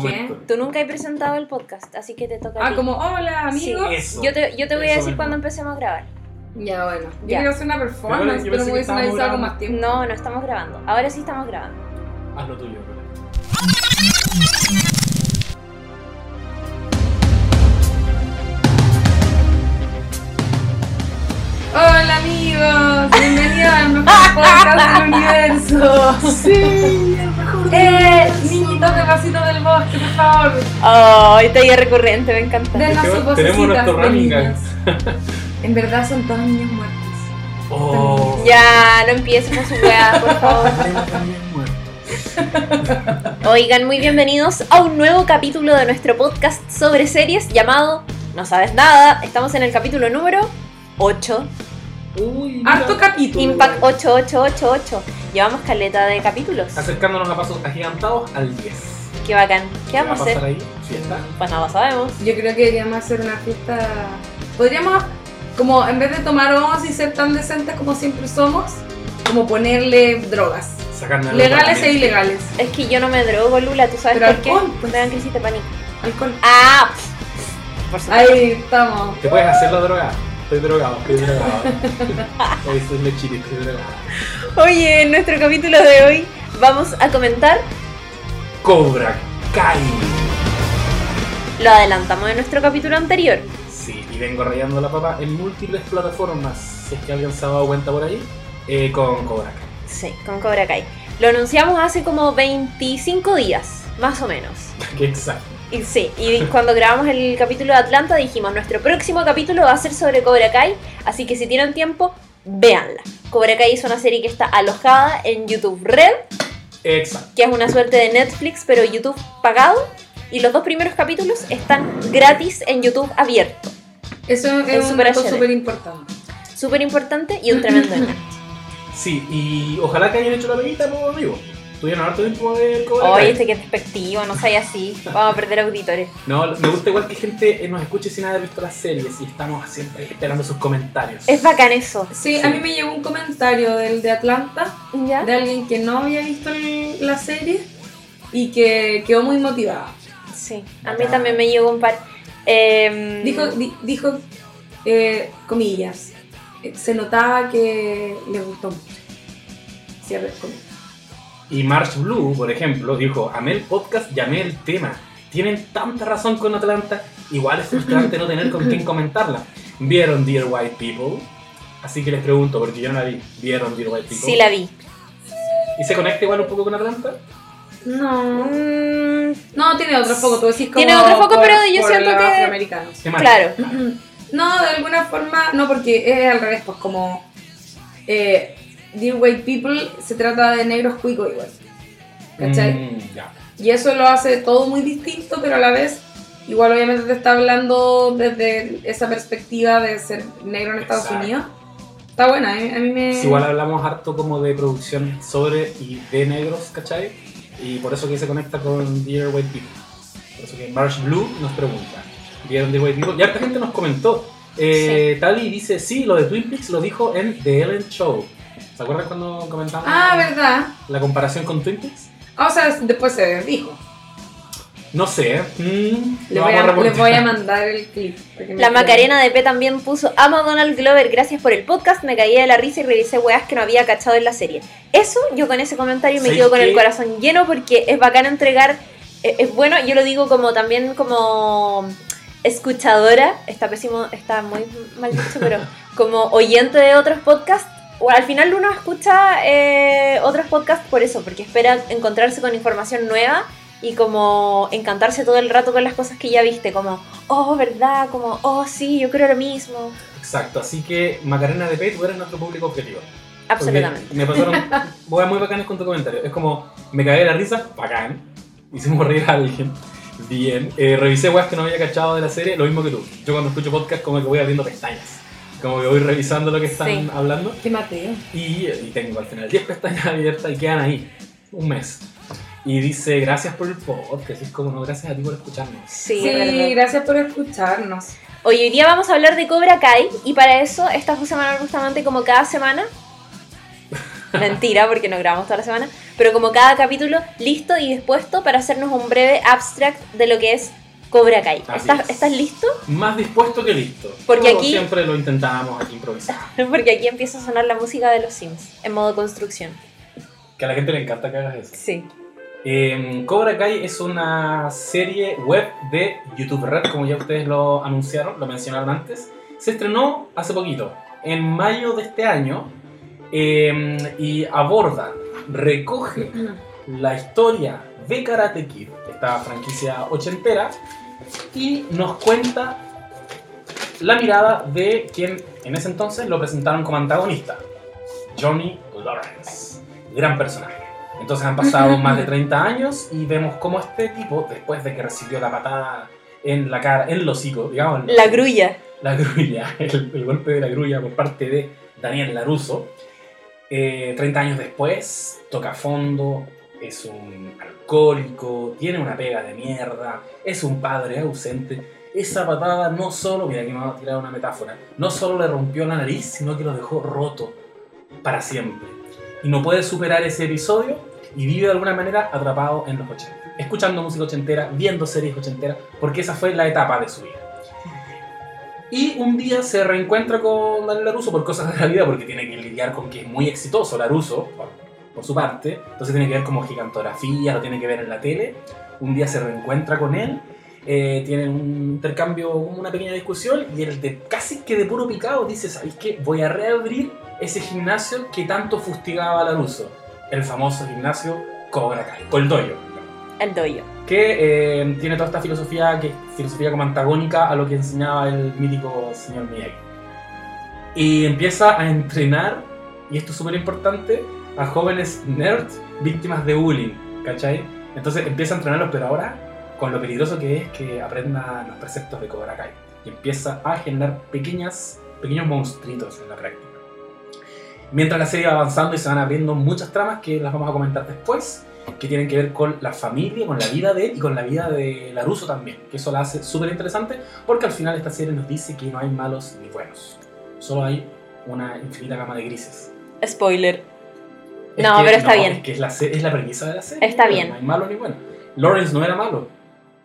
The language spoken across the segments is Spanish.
¿Qué? Tú nunca has presentado el podcast, así que te toca a Ah, ti. como, hola, amigos. Eso. Yo te, yo te voy a decir cuando empecemos a grabar. Ya, bueno. Yo Ya. quiero hacer una performance, Yo pero, me hubiesen avisado con más tiempo. No, no estamos grabando. Ahora sí estamos grabando. Haz lo tuyo, Lola. Hola, amigos. Bienvenidos al mejor podcast del universo. Sí, Eh, niñitos de vasito del bosque, por favor. Oh, esta idea recurrente, me encanta. Denos Tenemos nuestro de running. En verdad son todos niños muertos. Oh. Ya, no empieces con su weá, por favor. Oigan, muy bienvenidos a un nuevo capítulo de nuestro podcast sobre series llamado No sabes nada. Estamos en el capítulo número 8. Uy. Harto capítulo. Impact 8888. Llevamos caleta de capítulos. Acercándonos a pasos agigantados al 10. Qué bacán. ¿Qué vamos a va hacer? ahí? Fiesta. Pues nada, sabemos. Yo creo que deberíamos hacer una fiesta. Podríamos, como en vez de tomar once y ser tan decentes como siempre somos, como ponerle drogas. Sacarme Legales e ilegales. Es que yo no me drogo, Lula. ¿Tú sabes Pero por qué? alcohol, pues. Me dan crisis de pánico. Alcohol. Ah, por supuesto. Ahí estamos. ¿Te puedes hacer la droga? Estoy drogado, estoy drogado. Hoy estoy lechito, estoy drogado. Oye, en nuestro capítulo de hoy vamos a comentar, Cobra Kai. lo adelantamos en nuestro capítulo anterior. Sí, y vengo rayando la papa en múltiples plataformas, si es que alguien se ha dado cuenta por ahí, eh, con Cobra Kai. Sí, con Cobra Kai. Lo anunciamos hace como 25 días, más o menos. Que exacto. Y sí, y cuando grabamos el capítulo de Atlanta dijimos, nuestro próximo capítulo va a ser sobre Cobra Kai, así que si tienen tiempo, véanla. Cobra Kai es una serie que está alojada en YouTube Red, Exacto. que es una suerte de Netflix, pero YouTube pagado. Y los dos primeros capítulos están gratis en YouTube abierto. Eso Es un súper dato HD. súper importante. Súper importante y un tremendo evento. Sí, y ojalá que hayan hecho la peguita, pues, amigo. Tuvieron harto tiempo de ver Cobra Oye, este que es despectivo, no sea así. Vamos a perder auditores. No, me gusta igual que gente eh, nos escuche sin haber visto las series y estamos siempre esperando sus comentarios. Es bacán eso. Sí, Sí. a mí me llegó un comentario del de Atlanta, ¿Ya? de alguien que no había visto el- la serie y que quedó muy motivada. Sí, a mí también me llegó un par. Em, Dijo, di- dijo eh, comillas, eh, se notaba que le gustó mucho. Cierre comillas. Y March Blue, por ejemplo, dijo, amé el podcast, llamé el tema. Tienen tanta razón con Atlanta, igual es frustrante no tener con quién comentarla. ¿Vieron Dear White People? Así que les pregunto, porque yo no la vi. ¿Vieron Dear White People? Sí, la vi. ¿Y se conecta igual un poco con Atlanta? No. No, tiene otro foco, tú decís como Tiene otro foco, por- pero yo siento que- afroamericanos. Claro. No, de alguna forma, no, porque es al revés, pues como eh, Dear White People se trata de negros cuicos igual. ¿Cachai? Mm, ya. Y eso lo hace todo muy distinto, pero a la vez, igual obviamente te está hablando desde esa perspectiva de ser negro en Estados Exacto. Unidos. Está buena, a mí, a mí me... Sí, igual hablamos harto como de producción sobre y de negros, ¿cachai? Y por eso que se conecta con Dear White People. Por eso que Marsh Blue nos pregunta, ¿vieron Dear White People? Y harta gente nos comentó. Eh, Tali dice, sí, lo de Twin Peaks lo dijo en The Ellen Show. ¿Se acuerdan cuando comentamos Ah, ¿verdad? la comparación con Twin Peaks? Ah, O sea, después se dijo. No sé. mm, Le voy, a, les voy a mandar el clip. La. Macarena de P también puso Amo a Donald Glover, gracias por el podcast. Me caí de la risa y revisé weas que no había cachado en la serie. Eso, yo con ese comentario me ¿Sabes quedo con el corazón lleno porque es bacán entregar. eh, Es bueno, yo lo digo como también como escuchadora. Está pésimo, está muy mal dicho, pero como oyente de otros podcasts. O al final uno escucha eh, otros podcasts por eso, porque espera encontrarse con información nueva y como encantarse todo el rato con las cosas que ya viste, como, oh, ¿verdad? Como, oh, sí, yo creo lo mismo. Exacto, así que Macarena de Pet, tú eres nuestro público objetivo. Porque Absolutamente. Me pasaron huevas muy bacanas con tu comentario. Es como, me cagué de la risa, bacán. Hicimos reír a alguien. Bien. Eh, revisé weas que no había cachado de la serie, lo mismo que tú. Yo cuando escucho podcast como que voy abriendo pestañas. Como que voy revisando lo que están Sí. hablando. Qué Mateo. Y, y tengo al final 10 pestañas abiertas y quedan ahí. Un mes. Y dice, gracias por el podcast. Es como, no, gracias a ti por escucharnos. Sí, Sí, gracias por escucharnos. Hoy, hoy día vamos a hablar de Cobra Kai y para eso está José Manuel Bustamante como cada semana Mentira, porque no grabamos toda la semana. Pero como cada capítulo listo y dispuesto para hacernos un breve abstract de lo que es Cobra Kai. Así ¿Estás, es. ¿Estás listo? Más dispuesto que listo. Porque aquí- Siempre lo intentábamos aquí improvisar. Porque aquí empieza a sonar la música de los Sims en modo construcción. Que a la gente le encanta que hagas eso. Sí. Eh, Cobra Kai es una serie web de YouTube Red, como ya ustedes lo anunciaron, lo mencionaron antes. Se estrenó hace poquito, en mayo de este año, eh, y aborda, recoge la historia de Karate Kid, esta franquicia ochentera, y nos cuenta la mirada de quien en ese entonces lo presentaron como antagonista, Johnny Lawrence. Gran personaje. Entonces han pasado más de 30 años y vemos cómo este tipo, después de que recibió la patada en la cara, en el hocico, digamos, La grulla. la grulla, el, el golpe de la grulla por parte de Daniel Laruso. Eh, 30 años después, toca fondo, es un alcohólico, tiene una pega de mierda, es un padre ausente. Esa patada no solo, mira aquí me voy a tirar una metáfora, no solo le rompió la nariz, sino que lo dejó roto para siempre. Y no puede superar ese episodio y vive de alguna manera atrapado en los 80, escuchando música ochentera, viendo series ochenteras, porque esa fue la etapa de su vida. Y un día se reencuentra con Daniel Laruso por cosas de la vida, porque tiene que lidiar con que es muy exitoso Laruso, por, su parte. Entonces tiene que ver como gigantografía, lo tiene que ver en la tele. Un día se reencuentra con él, eh, tienen un intercambio, una pequeña discusión, y él de, casi que de puro picado dice, ¿sabéis qué? Voy a reabrir ese gimnasio que tanto fustigaba a Laruso. El famoso gimnasio Cobra Kai, o el dojo El doyo. que eh, tiene toda esta filosofía que es filosofía como antagónica a lo que enseñaba el mítico señor Miyagi. Y empieza a entrenar, y esto es súper importante, a jóvenes nerds víctimas de bullying, ¿cachai? Entonces empieza a entrenarlos, pero ahora con lo peligroso que es que aprendan los preceptos de Cobra Kai. Y empieza a generar pequeñas, pequeños monstruitos en la práctica. Mientras la serie va avanzando y se van abriendo muchas tramas que las vamos a comentar después, que tienen que ver con la familia, con la vida de él y con la vida de Laruso también. Que eso la hace súper interesante porque al final esta serie nos dice que no hay malos ni buenos. Solo hay una infinita gama de grises. Spoiler. Es No, que- pero está no, bien. Es que es la, es la premisa de la serie. Está No bien. hay malo ni bueno. Lawrence no era malo.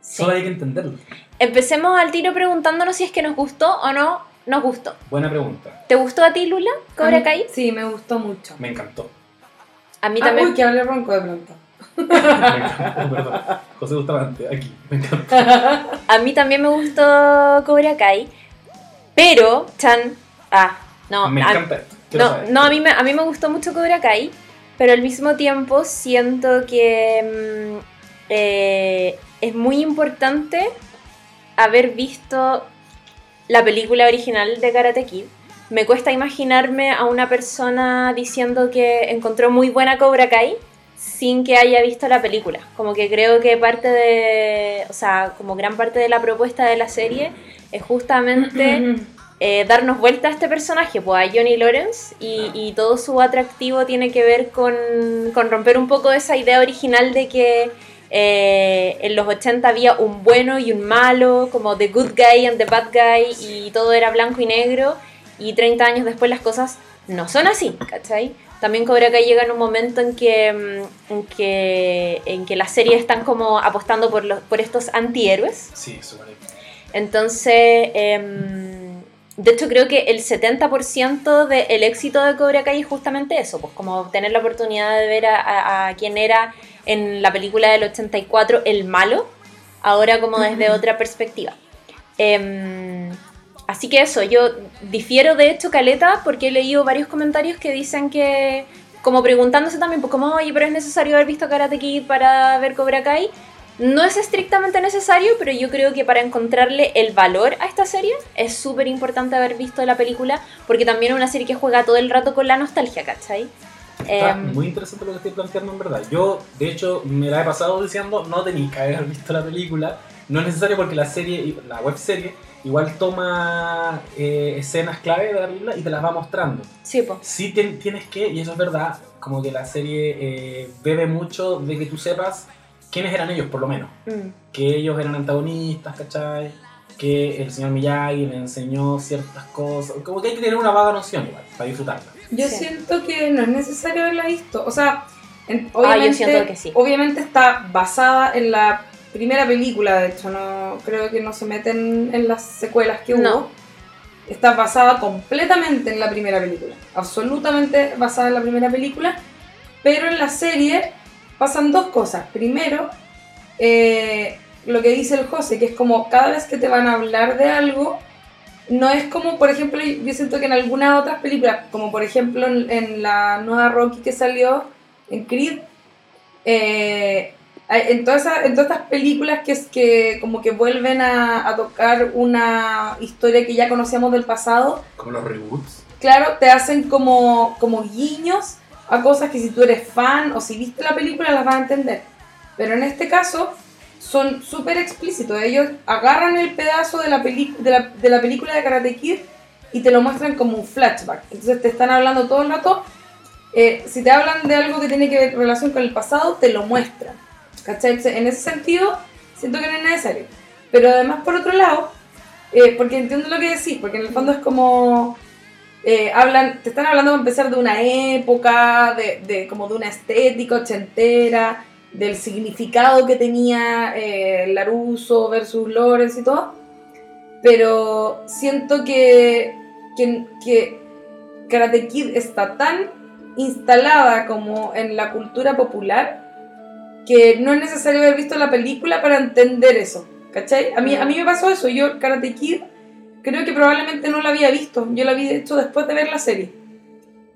Sí. Solo hay que entenderlo. Empecemos al tiro preguntándonos si es que nos gustó o no nos gustó. Buena pregunta. ¿Te gustó a ti, Lula, Cobra Kai? Sí, me gustó mucho. Me encantó. A mí Ah, también. uy, que hablé ronco de pronto. Me encantó, perdón. José Bustamante, aquí. Me encantó. A mí también me gustó Cobra Kai, pero, Chan, ah, no, me encanta no, no, a mí, me, a mí me gustó mucho Cobra Kai, pero al mismo tiempo siento que mm, eh, es muy importante haber visto la película original de Karate Kid. Me cuesta imaginarme a una persona diciendo que encontró muy buena Cobra Kai sin que haya visto la película. Como que creo que parte de, o sea, como gran parte de la propuesta de la serie es justamente eh, darnos vuelta a este personaje, pues a Johnny Lawrence, y, y todo su atractivo tiene que ver con, con romper un poco esa idea original de que eh, en los 80 había un bueno y un malo, como the good guy and the bad guy, y todo era blanco y negro, y 30 años después las cosas no son así, ¿cachai? También Cobra Kai llega en un momento en que, mm, en que, en que las series están como apostando por, los, por estos antihéroes, Sí, súper bien. entonces, em, de hecho creo que el 70% del éxito de Cobra Kai es justamente eso, pues como tener la oportunidad de ver a, a, a quien era en la película del 84 el malo, ahora como desde otra perspectiva. Em, así que eso, yo difiero de hecho Caleta porque he leído varios comentarios que dicen que, como preguntándose también, pues como, oye, pero es necesario haber visto Karate Kid para ver Cobra Kai. No es estrictamente necesario, pero yo creo que para encontrarle el valor a esta serie es súper importante haber visto la película, porque también es una serie que juega todo el rato con la nostalgia, ¿cachai? Está Em, muy interesante lo que estoy planteando en verdad. Yo, de hecho, me la he pasado diciendo, no tenéis que haber visto la película. No es necesario porque la serie, la web serie, igual toma eh, escenas clave de la película y te las va mostrando. sí, po. Sí tien- tienes que, y eso es verdad, como que la serie eh, bebe mucho de que tú sepas quiénes eran ellos, por lo menos. Mm, Que ellos eran antagonistas, ¿cachai? Que el señor Miyagi le enseñó ciertas cosas. Como que hay que tener una vaga noción igual, para disfrutarla. Yo Sí. siento que no es necesario haberla visto. O sea, en- Ah, yo obviamente, que sí. obviamente está basada en la primera película, de hecho, no creo que no se meten en las secuelas que hubo. No. Está basada completamente en la primera película. Absolutamente basada en la primera película. Pero en la serie pasan dos cosas. Primero, eh, lo que dice el José, que es como cada vez que te van a hablar de algo, no es como, por ejemplo, yo siento que en algunas otras películas, como por ejemplo en, en la nueva Rocky que salió, en Creed, eh, en, todas esas- en todas estas películas que, es que como que vuelven a, a tocar una historia que ya conocíamos del pasado, Como los reboots. claro, te hacen como, como guiños a cosas que si tú eres fan o si viste la película las vas a entender. Pero en este caso son súper explícitos. Ellos agarran el pedazo de la, peli- de, la, de la película de Karate Kid y te lo muestran como un flashback. Entonces te están hablando todo el rato. eh, si te hablan de algo que tiene que ver relación con el pasado, te lo muestran. ¿Cachai? En ese sentido, siento que no es necesario. Pero además, por otro lado, eh, porque entiendo lo que decís, porque en el fondo es como eh, hablan, te están hablando para empezar de una época, de, de como de una estética ochentera, del significado que tenía eh, Laruso versus Lawrence y todo. Pero siento que, que, que Karate Kid está tan instalada como en la cultura popular que no es necesario haber visto la película para entender eso. ¿Cachai? A mí, a mí me pasó eso. Yo, Karate Kid, creo que probablemente no la había visto. Yo la había hecho después de ver la serie.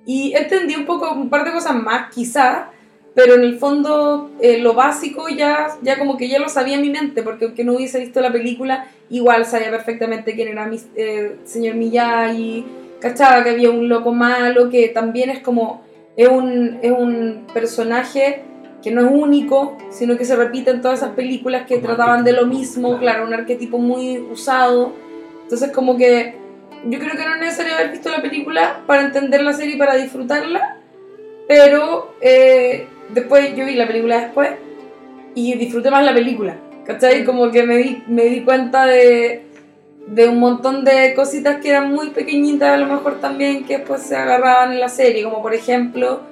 Y entendí un poco, un par de cosas más, quizá, pero en el fondo eh, lo básico ya, ya como que ya lo sabía en mi mente, porque aunque no hubiese visto la película, igual sabía perfectamente quién era mi eh, señor Miyagi, cachaba que había un loco malo, que también es como, es un, es un personaje que no es único, sino que se repite en todas esas películas que Un trataban de lo mismo, claro, un arquetipo muy usado. Entonces como que yo creo que no es necesario haber visto la película para entender la serie y para disfrutarla, pero eh, después yo vi la película después y disfruté más la película, ¿cachai? Como que me di, me di cuenta de, de un montón de cositas que eran muy pequeñitas a lo mejor también que después se agarraban en la serie, como por ejemplo,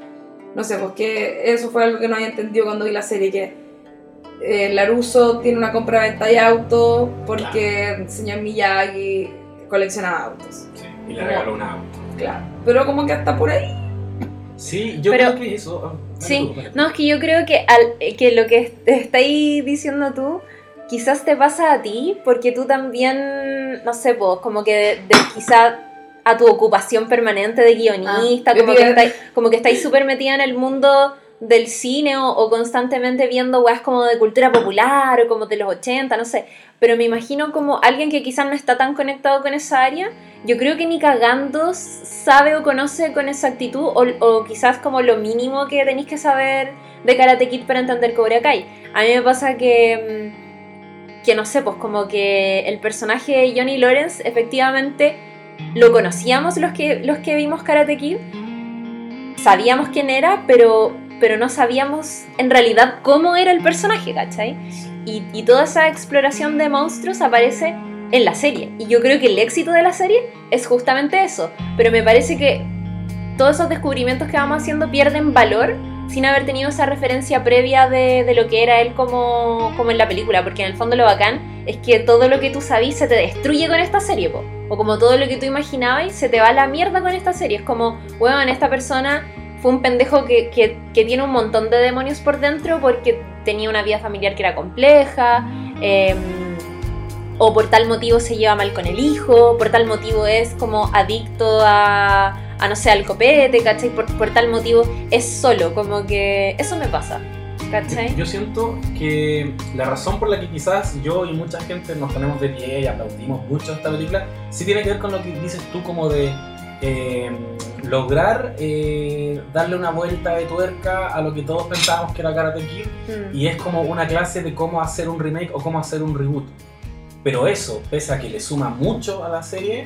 no sé, pues que eso fue algo que no había entendido cuando vi la serie, que eh, Laruso tiene una compra-venta de autos porque el señor Miyagi coleccionaba autos. Sí, y le regaló un auto. Claro. Pero como que hasta por ahí. Sí, yo Pero- creo que eso. ah, Sí, tú, no, es que yo creo que, al, que lo que te estáis diciendo tú, quizás te pasa a ti, porque tú también, no sé, pues, como que de, de quizá a tu ocupación permanente de guionista, Ah, como, que estáis, como que estáis súper metida en el mundo del cine o, constantemente viendo weas como de cultura popular o como de los 80, no sé. Pero me imagino como alguien que quizás no está tan conectado con esa área, yo creo que ni cagando sabe o conoce con exactitud o, o quizás como lo mínimo que tenéis que saber de Karate Kid para entender Cobra Kai. A mí me pasa que, mm, que no sé, pues como que el personaje de Johnny Lawrence efectivamente lo conocíamos los que, los que vimos Karate Kid, sabíamos quién era, pero, pero no sabíamos en realidad cómo era el personaje, ¿cachai? Y, y toda esa exploración de monstruos aparece en la serie. Y yo creo que el éxito de la serie es justamente eso. Pero me parece que todos esos descubrimientos que vamos haciendo pierden valor sin haber tenido esa referencia previa de, de lo que era él como, como en la película. Porque en el fondo lo bacán es que todo lo que tú sabís se te destruye con esta serie, po. O como todo lo que tú imaginabas se te va a la mierda con esta serie. Es como, weón, esta persona fue un pendejo que, que, que tiene un montón de demonios por dentro porque tenía una vida familiar que era compleja. em, o por tal motivo se lleva mal con el hijo, por tal motivo es como adicto a, a no sé, al copete, ¿cachai? Por, por tal motivo es solo, como que eso me pasa, ¿cachai? Yo siento que la razón por la que quizás yo y mucha gente nos ponemos de pie y aplaudimos mucho esta película, sí tiene que ver con lo que dices tú como de eh, lograr eh, darle una vuelta de tuerca a lo que todos pensábamos que era Karate Kid Mm. y es como una clase de cómo hacer un remake o cómo hacer un reboot. Pero eso, pese a que le suma mucho a la serie,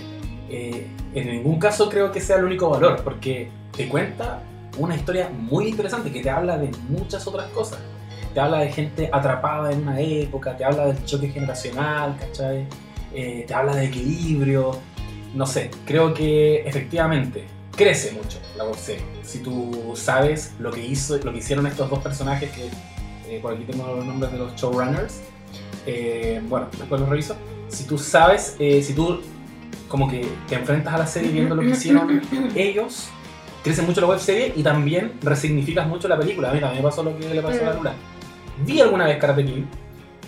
eh, en ningún caso creo que sea el único valor, porque te cuenta una historia muy interesante que te habla de muchas otras cosas. Te habla de gente atrapada en una época, te habla del choque generacional, ¿cachai? Eh, te habla de equilibrio. No sé, creo que efectivamente crece mucho la web serie. Si tú sabes lo que hizo, lo que hicieron estos dos personajes que eh, por aquí tengo los nombres de los showrunners. eh, bueno, después los reviso. Si tú sabes, eh, si tú como que te enfrentas a la serie viendo lo que hicieron ellos, crece mucho la web serie y también resignificas mucho la película. A mí también me pasó lo que le pasó a la Lula. Vi alguna vez Karate Kid,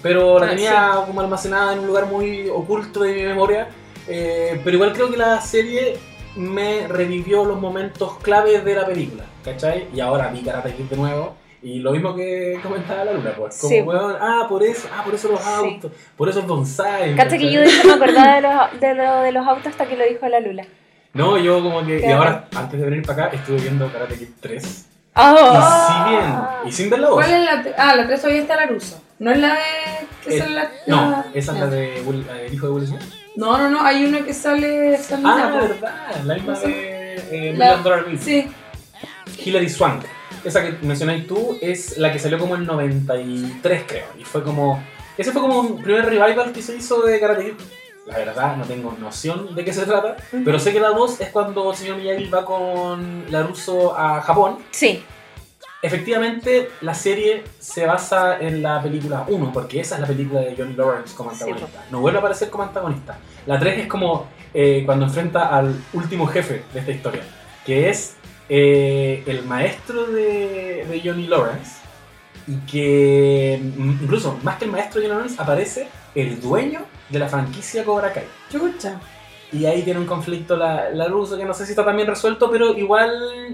pero la Ah, tenía como almacenada en un lugar muy oculto de mi memoria. Eh, pero igual creo que la serie me revivió los momentos claves de la película, ¿cachai? Y ahora vi Karate Kid de nuevo. Y lo mismo que comentaba la Luna, pues. Como, Sí. weón, ah, por eso, ah, por eso los Sí. autos, por eso el bonsai. Cacha que yo de hecho me acordaba de, los, de, lo, de los autos hasta que lo dijo la Lula. No, yo como que. Y ahora, antes de venir para acá, estuve viendo Karate Kid 3. Oh. Y si bien, y sin ver la voz. ¿Cuál es la 3? Ah, la 3 todavía está la Russo. ¿No es la de. que Eh, sale la, No, esa es la de Will- la del hijo de Will Smith. No, no, no, hay una que sale esta Ah, po. verdad, la misma No sé. de eh, La- Million Dollar Bill. Sí, Hilary Swank. Esa que mencionáis tú es la que salió como en 93, creo. Y fue como. Ese fue como un primer revival que se hizo de Karate Kid. La verdad, no tengo noción de qué se trata. Pero sé que la 2 es cuando el señor Miyagi va con Laruso a Japón. Sí, Efectivamente, la serie se basa en la película 1, porque esa es la película de Johnny Lawrence como Sí, antagonista. No vuelve a aparecer como antagonista. La 3 es como eh, cuando enfrenta al último jefe de esta historia, que es eh, el maestro de, de Johnny Lawrence, y que mm, incluso más que el maestro de Johnny Lawrence aparece el dueño de la franquicia Cobra Kai. chucha. Y ahí tiene un conflicto la, la Russo que no sé si está también resuelto, pero igual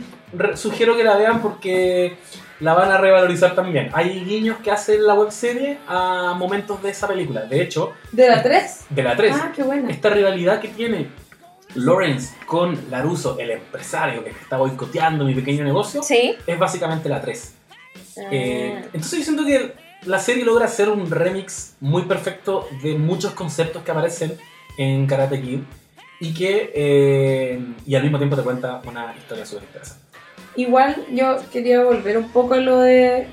sugiero que la vean porque la van a revalorizar también. Hay guiños que hace la webserie a momentos de esa película. De hecho, ¿De la 3? de la 3, Ah, qué buena. esta rivalidad que tiene Lawrence con Laruso, el empresario que está boicoteando mi pequeño negocio, sí. es básicamente la 3. Eh, Ah. entonces yo siento que la serie logra hacer un remix muy perfecto de muchos conceptos que aparecen en Karate Kid y que eh, y al mismo tiempo te cuenta una historia súper interesante. Igual yo quería volver un poco a lo de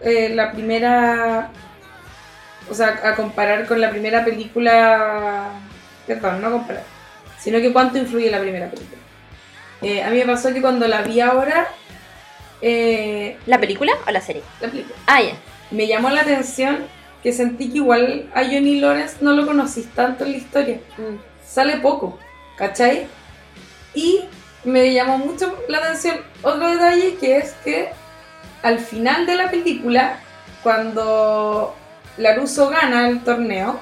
eh, la primera, o sea, a comparar con la primera película, perdón, no comparar, sino que cuánto influye la primera película. Eh, a mí me pasó que cuando la vi ahora, eh, ¿La película o la serie? la película, Ah, ya. me llamó la atención que sentí que igual a Johnny Lawrence no lo conocís tanto en la historia Mm. sale poco, ¿cachai? Y me llamó mucho la atención otro detalle que es que al final de la película, cuando Laruso gana el torneo,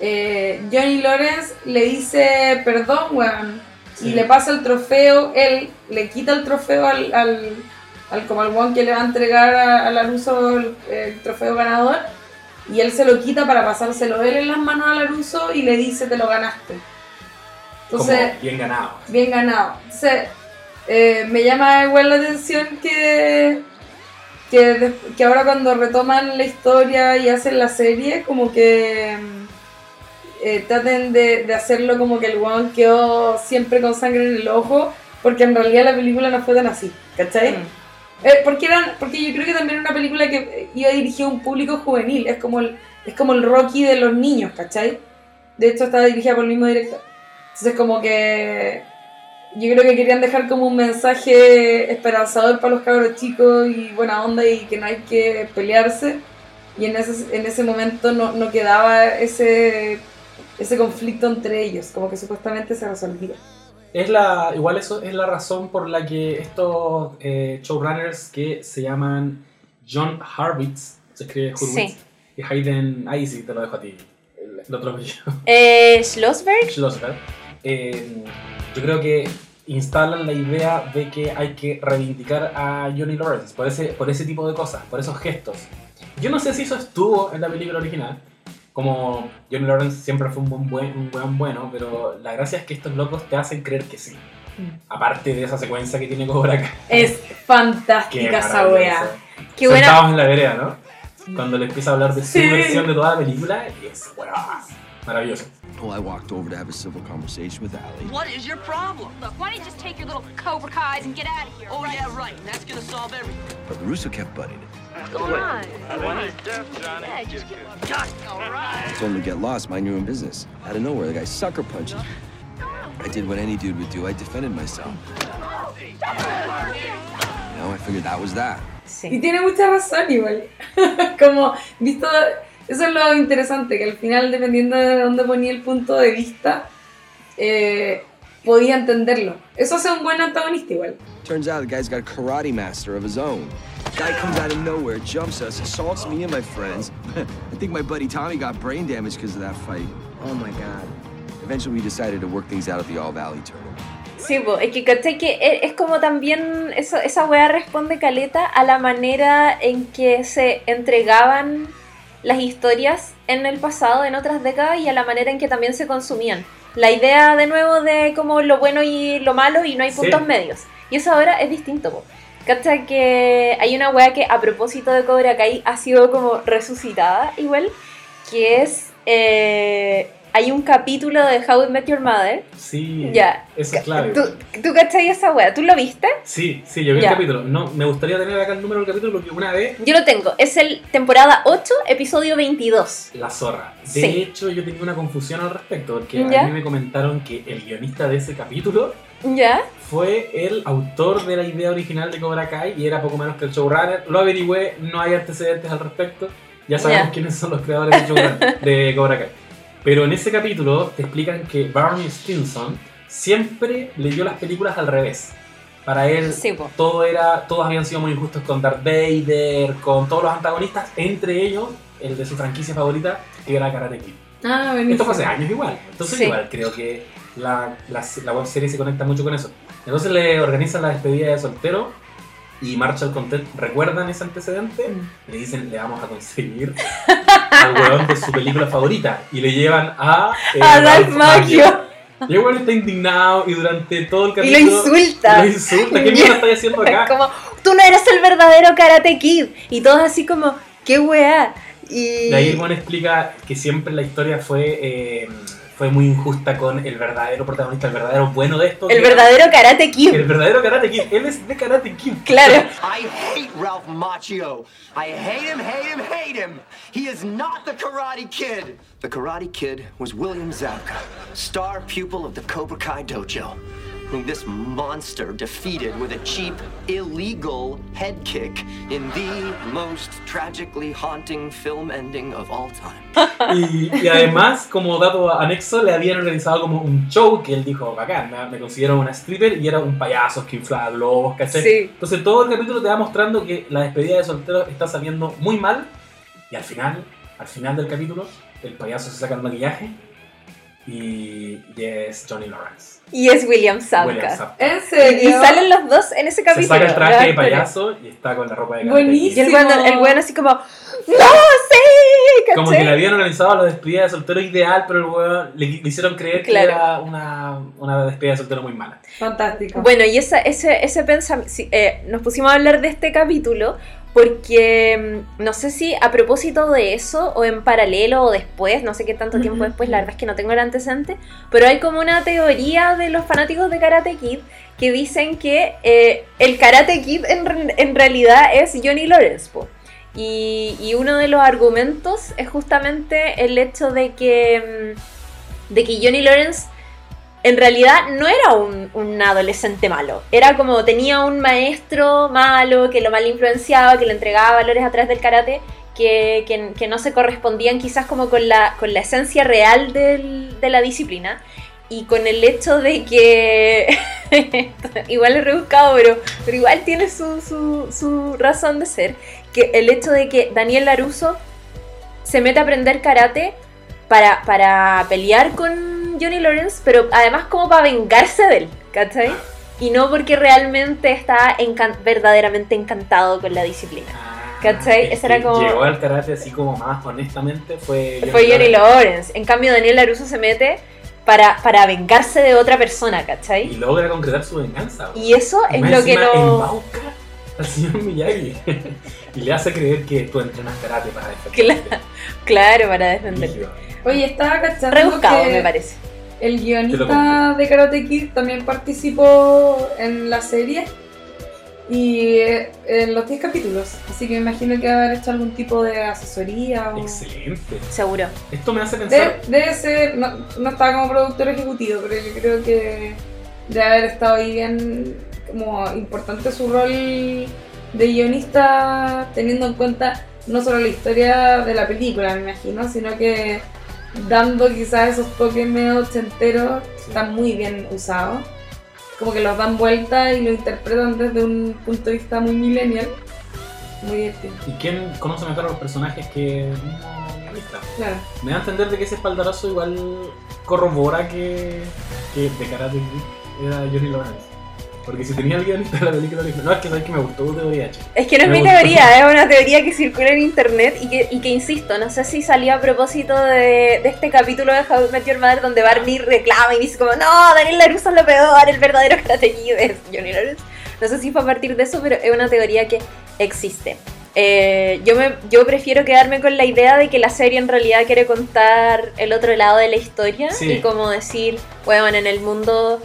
eh, Johnny Lawrence le dice perdón, weón, Sí. y le pasa el trofeo, él le quita el trofeo al, al, al como al weón que le va a entregar a, a Laruso el, el trofeo ganador, y él se lo quita para pasárselo él en las manos a Laruso y le dice te lo ganaste. Entonces, Como bien ganado. bien ganado. Entonces, eh, me llama igual la atención que, que, ahora cuando retoman la historia y hacen la serie, como que mm, eh, traten de, de hacerlo como que el one quedó siempre con sangre en el ojo, porque en realidad la película no fue tan así, ¿cachai? Mm. Eh, porque, eran, porque yo creo que también era una película que iba dirigida a un público juvenil, es como el, es como el Rocky de los niños, ¿cachai? De hecho estaba dirigida por el mismo director. Entonces como que yo creo que querían dejar como un mensaje esperanzador para los cabros chicos y buena onda y que no hay que pelearse. Y en ese, en ese momento no, no quedaba ese, ese conflicto entre ellos, como que supuestamente se resolvía. Es la, igual eso es la razón por la que estos eh, showrunners que se llaman John Harvitz, se escribe Hurwitz, Sí. y Hayden, ahí sí te lo dejo a ti, el, el otro apellido. Eh, Schlossberg. Schlossberg, eh, yo creo que instalan la idea de que hay que reivindicar a Johnny Lawrence por ese, por ese tipo de cosas, por esos gestos. Yo no sé si eso estuvo en la película original, como Johnny Lawrence siempre fue un buen, buen, un buen bueno, pero la gracia es que estos locos te hacen creer que sí. Aparte de esa secuencia que tiene Cobra Kai. Es fantástica esa wea. Qué buena. En la vereda, ¿no? Cuando le empieza a hablar de su versión de toda la película, y es bueno, maravilloso. Well, I walked over to have a civil conversation with Allie. What is your problem? Look, why don't you just take your little Cobra Kais and get out of here? Oh, yeah, right. And that's gonna solve everything. But Russo kept butting. What's going on? Yeah, just get... All right. I told him to get lost, mind your own business. Out of nowhere, the guy sucker punches. I did what any dude would do. I defended myself. You know, I figured that was that. Y Sí. tiene mucha razón igual. como, visto, eso es lo interesante, que al final, dependiendo de dónde ponía el punto de vista, eh, podía entenderlo. Eso hace un buen antagonista igual. Turns out the guy's got a karate master of his own. Guy comes out of nowhere, jumps us, assaults me and my friends. I think my buddy Tommy got brain damage because of that fight. Oh my god. Eventually, we decided to work things out at the All Valley tournament. Sí, po, es que caché que e- es como también eso, esa weá responde caleta a la manera en que se entregaban las historias en el pasado, en otras décadas, y a la manera en que también se consumían. La idea de nuevo de como lo bueno y lo malo y no hay Sí. puntos medios. Y eso ahora es distinto, po. Cacha que hay una weá que a propósito de Cobra Kai ha sido como resucitada igual, que es... eh, hay un capítulo de How I Met Your Mother Sí, Ya. eso es clave. ¿Tú, ¿Tú cachai esa wea? ¿Tú lo viste? Sí, sí, yo vi Ya. el capítulo. No, me gustaría tener acá el número del capítulo porque una vez Yo lo tengo. Es el temporada 8, episodio 22. La zorra. De Sí. hecho, yo tenía una confusión al respecto, porque ¿Ya? a mí me comentaron que el guionista de ese capítulo ¿Ya? fue el autor de la idea original de Cobra Kai y era poco menos que el showrunner. Lo averigüé, no hay antecedentes al respecto. Ya sabemos Ya. quiénes son los creadores de, de Cobra Kai. Pero en ese capítulo te explican que Barney Stinson siempre leyó las películas al revés. Para él, Sí, todo era, todos habían sido muy injustos con Darth Vader, con todos los antagonistas, entre ellos el de su franquicia favorita, que era Karate Kid. Ah, Esto fue hace años igual. Entonces Sí. igual creo que la, la, la web serie se conecta mucho con eso. Entonces le organizan la despedida de soltero y Marshall Content recuerdan ese antecedente Mm. le dicen le vamos a conseguir al weón de su película favorita y le llevan a, eh, A Ralph Macchio. Y el weón está indignado y durante todo el Y lo capítulo insulta. lo insulta. ¿Qué mierda estás haciendo acá? Como, tú no eres el verdadero Karate Kid. Y todos así como, qué weá. Y... De ahí el explica que siempre la historia fue, eh, fue muy injusta con el verdadero protagonista, el verdadero bueno de esto. el verdadero Karate Kid. El verdadero Karate Kid. Él es de Karate Kid. Claro. I hate Ralph Macchio. I hate him, hate him, hate him. He is not the Karate Kid. The Karate Kid was William Zabka, star pupil of the Cobra Kai Dojo, whom this monster defeated with a cheap, illegal head kick in the most tragically haunting film ending of all time. Y, y además, como dato anexo, le habían organizado como un show que él dijo, bacán, me, me considero una stripper y era un payaso que inflaba globos, ¿cachai? Sí. Entonces todo el capítulo te va mostrando que la despedida de soltero está saliendo muy mal y al final, al final del capítulo, el payaso se saca el maquillaje y, y es Johnny Lawrence. Y es William William Zabka. Zabka. ¿En Y, serio? y salen los dos en ese Se capítulo. saca el traje de payaso y está con la ropa de Karate Kid. Y el Buenísimo. weón, el así como, ¡No, sí! Como que le habían organizado la despedida de soltero ideal, pero el weón le, le hicieron creer Claro. que era una, una despedida de soltero muy mala. Fantástico. Bueno, y esa, ese, ese pensamiento, nos pusimos a hablar de este capítulo porque mm, no sé si a propósito de eso o en paralelo o después, no sé qué tanto tiempo después, la verdad es que no tengo el antecedente, pero hay como una teoría de los fanáticos de Karate Kid que dicen que eh, el Karate Kid en, en realidad es Johnny Lawrence. po. Y, y uno de los argumentos es justamente el hecho de que, mm, de que Johnny Lawrence en realidad no era un, adolescente malo. Era como tenía un maestro malo que lo mal influenciaba, que le entregaba valores a través del karate que, que- que no se correspondían quizás como con la, con la esencia real del- de la disciplina. Y con el hecho de que. igual es rebuscado, pero, pero igual tiene su, su, su razón de ser. Que el hecho de que Daniel Laruso se mete a aprender karate para, para pelear con Johnny Lawrence, pero además como para vengarse de él, ¿cachai? Y no porque realmente está encan- verdaderamente encantado con la disciplina. ¿Cachai? El Ese era como- Llegó al karate así como más honestamente fue Fue Johnny Lawrence. En cambio, Daniel Laruso se mete para, para vengarse de otra persona, Y ¿cachai? logra concretar su venganza. Y eso es Más lo que embauca al señor Miyagi. y le hace creer que tú entrenas karate para defenderte. Claro, claro, para defender. Rígido. Oye, estaba cachando Rebuscado, que me parece. El guionista de Karate Kid también participó en la serie. Y eh, en los 10 capítulos. Así que me imagino que va a haber hecho algún tipo de asesoría o. Excelente. Seguro. Esto me hace pensar. De- debe ser, no, no estaba como productor ejecutivo, pero yo creo que debe haber estado ahí bien como importante su rol de guionista, teniendo en cuenta no solo la historia de la película, me imagino, sino que dando quizás esos toques medio ochenteros que están muy bien usados. Como que los dan vuelta y lo interpretan desde un punto de vista muy millennial. Muy divertido, ¿Y quién conoce mejor a los personajes que claro. Me da a entender de que ese espaldarazo igual corrobora que, que de Karate Kid era Johnny Lawrence. Porque si tenía el guionista de la película original. No, es que sabes que me gustó tu teoría. Es que no es Me mi gustó. teoría, es una teoría que circula en internet y que, y que insisto, no sé si salió a propósito de, de este capítulo de How I Met Your Mother donde Barney reclama y dice como, no, Daniel LaRusso es lo peor, el verdadero Karate Kid es Johnny Lawrence. No sé si fue a partir de eso, pero es una teoría que existe. Eh, yo, me, yo prefiero quedarme con la idea de que la serie en realidad quiere contar el otro lado de la historia Sí. y como decir, bueno, en el mundo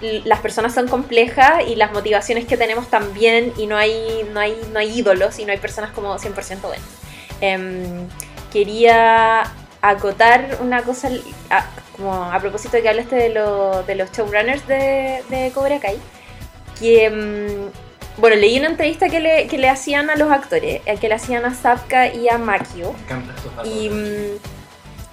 las personas son complejas y las motivaciones que tenemos también y no hay, no hay, no hay ídolos y no hay personas como 100% buenas. Em, quería acotar una cosa a, como a propósito de que hablaste de, lo- de los showrunners de, de Cobra Kai, que em, bueno, leí una entrevista que le, que le hacían a los actores, eh, que le hacían a Zapka y a Makio. Me encantan. Y, mm,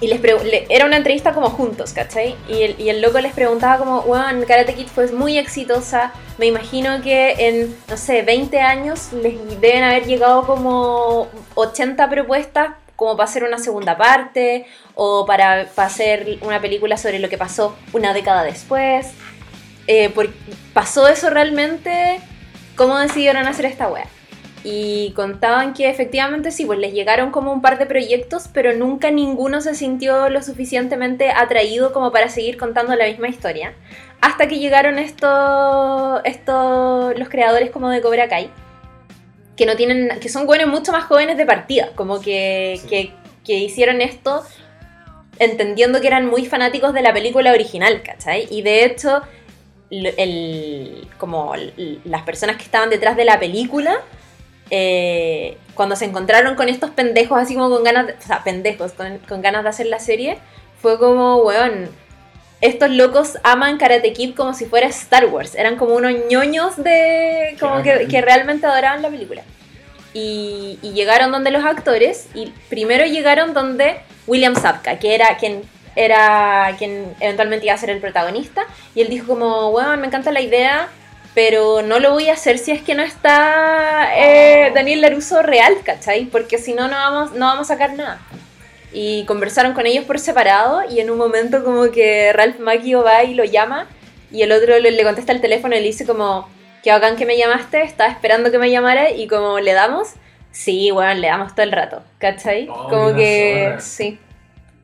y les le- era una entrevista como juntos, ¿cachai? Y el, loco les preguntaba como, bueno, Karate Kid fue muy exitosa, me imagino que en, no sé, 20 años les deben haber llegado como 80 propuestas como para hacer una segunda parte o para, hacer una película sobre lo que pasó una década después. Eh, ¿Pasó eso realmente? ¿Cómo decidieron hacer esta wea? Y contaban que efectivamente sí, pues les llegaron como un par de proyectos, pero nunca ninguno se sintió lo suficientemente atraído como para seguir contando la misma historia. Hasta que llegaron estos, estos los creadores como de Cobra Kai, que no tienen, que son buenos mucho más jóvenes de partida, como que, Sí. que, que hicieron esto entendiendo que eran muy fanáticos de la película original, ¿cachai? Y de hecho, el, como las personas que estaban detrás de la película, eh, cuando se encontraron con estos pendejos así como con ganas, de- o sea, pendejos, con, con ganas de hacer la serie, fue como, weón, estos locos aman Karate Kid como si fuera Star Wars, eran como unos ñoños de, como que, realmente adoraban la película. Y, y llegaron donde los actores, y primero llegaron donde William Zabka, que era quien era quien eventualmente iba a ser el protagonista, y él dijo como, bueno, me encanta la idea, pero no lo voy a hacer si es que no está eh, Daniel Laruso real, ¿cachai? Porque si no, no vamos, no vamos a sacar nada. Y conversaron con ellos por separado y en un momento como que Ralph Macchio va y lo llama y el otro le, le contesta el teléfono y le dice como, qué bacán que me llamaste, estaba esperando que me llamara y como le damos, sí, bueno, le damos todo el rato, ¿cachai? Oh, como que, sí.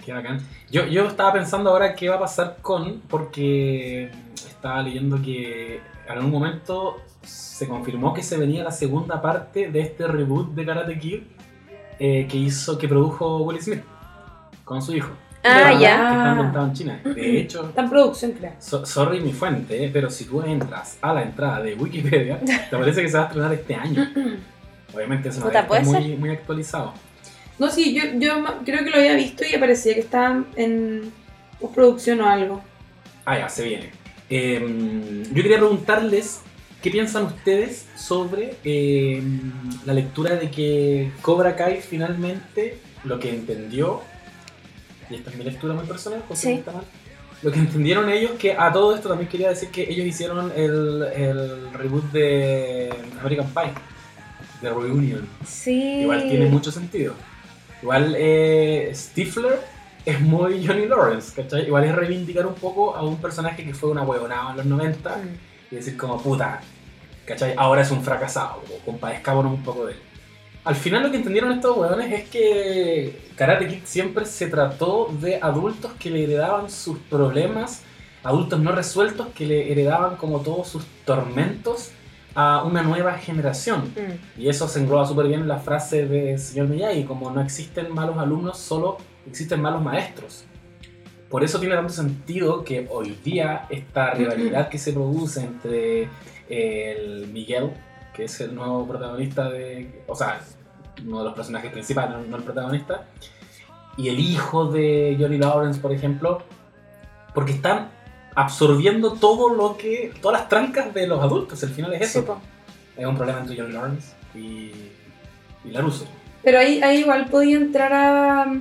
Qué bacán. Yo, yo estaba pensando ahora qué va a pasar con, porque estaba leyendo que en algún momento se confirmó que se venía la segunda parte de este reboot de Karate Kid eh, que hizo, que produjo Will Smith con su hijo. Ah, Que ya. está ambientado en China. De hecho, Está en producción, creo. so- sorry mi fuente, eh, pero si tú entras a la entrada de Wikipedia, te parece que se va a estrenar este año. Obviamente eso no puede muy, muy actualizado. No, sí, yo, yo creo que lo había visto y parecía que estaba en postproducción o algo. Ah, ya, se viene. Eh, yo quería preguntarles qué piensan ustedes sobre eh, la lectura de que Cobra Kai finalmente lo que entendió, y esta es mi lectura muy personal, porque Sí. está mal, lo que entendieron ellos, que a todo esto también quería decir que ellos hicieron el, el reboot de American Pie, de Reunion. Sí. Igual tiene mucho sentido. Igual eh, Stifler es muy Johnny Lawrence, ¿cachai? Igual es reivindicar un poco a un personaje que fue una huevonada en los 90 Mm. y decir como puta, ¿cachai? Ahora es un fracasado, o compadezcámonos un poco de él. Al final lo que entendieron estos huevones es que Karate Kid siempre se trató de adultos que le heredaban sus problemas, adultos no resueltos que le heredaban como todos sus tormentos a una nueva generación. Mm. Y eso se engloba súper bien en la frase del señor Miyagi, como no existen malos alumnos, solo existen malos maestros. Por eso tiene tanto sentido que hoy día esta rivalidad que se produce entre el Miguel que es el nuevo protagonista de. O sea, uno de los personajes principales, no- el protagonista. Y el hijo de Johnny Lawrence, por ejemplo. Porque están absorbiendo todo lo que. todas las trancas de los adultos. Al final es Sí, eso. po. es un problema entre Johnny Lawrence y. y Laruso. Pero ahí, ahí igual podía entrar a,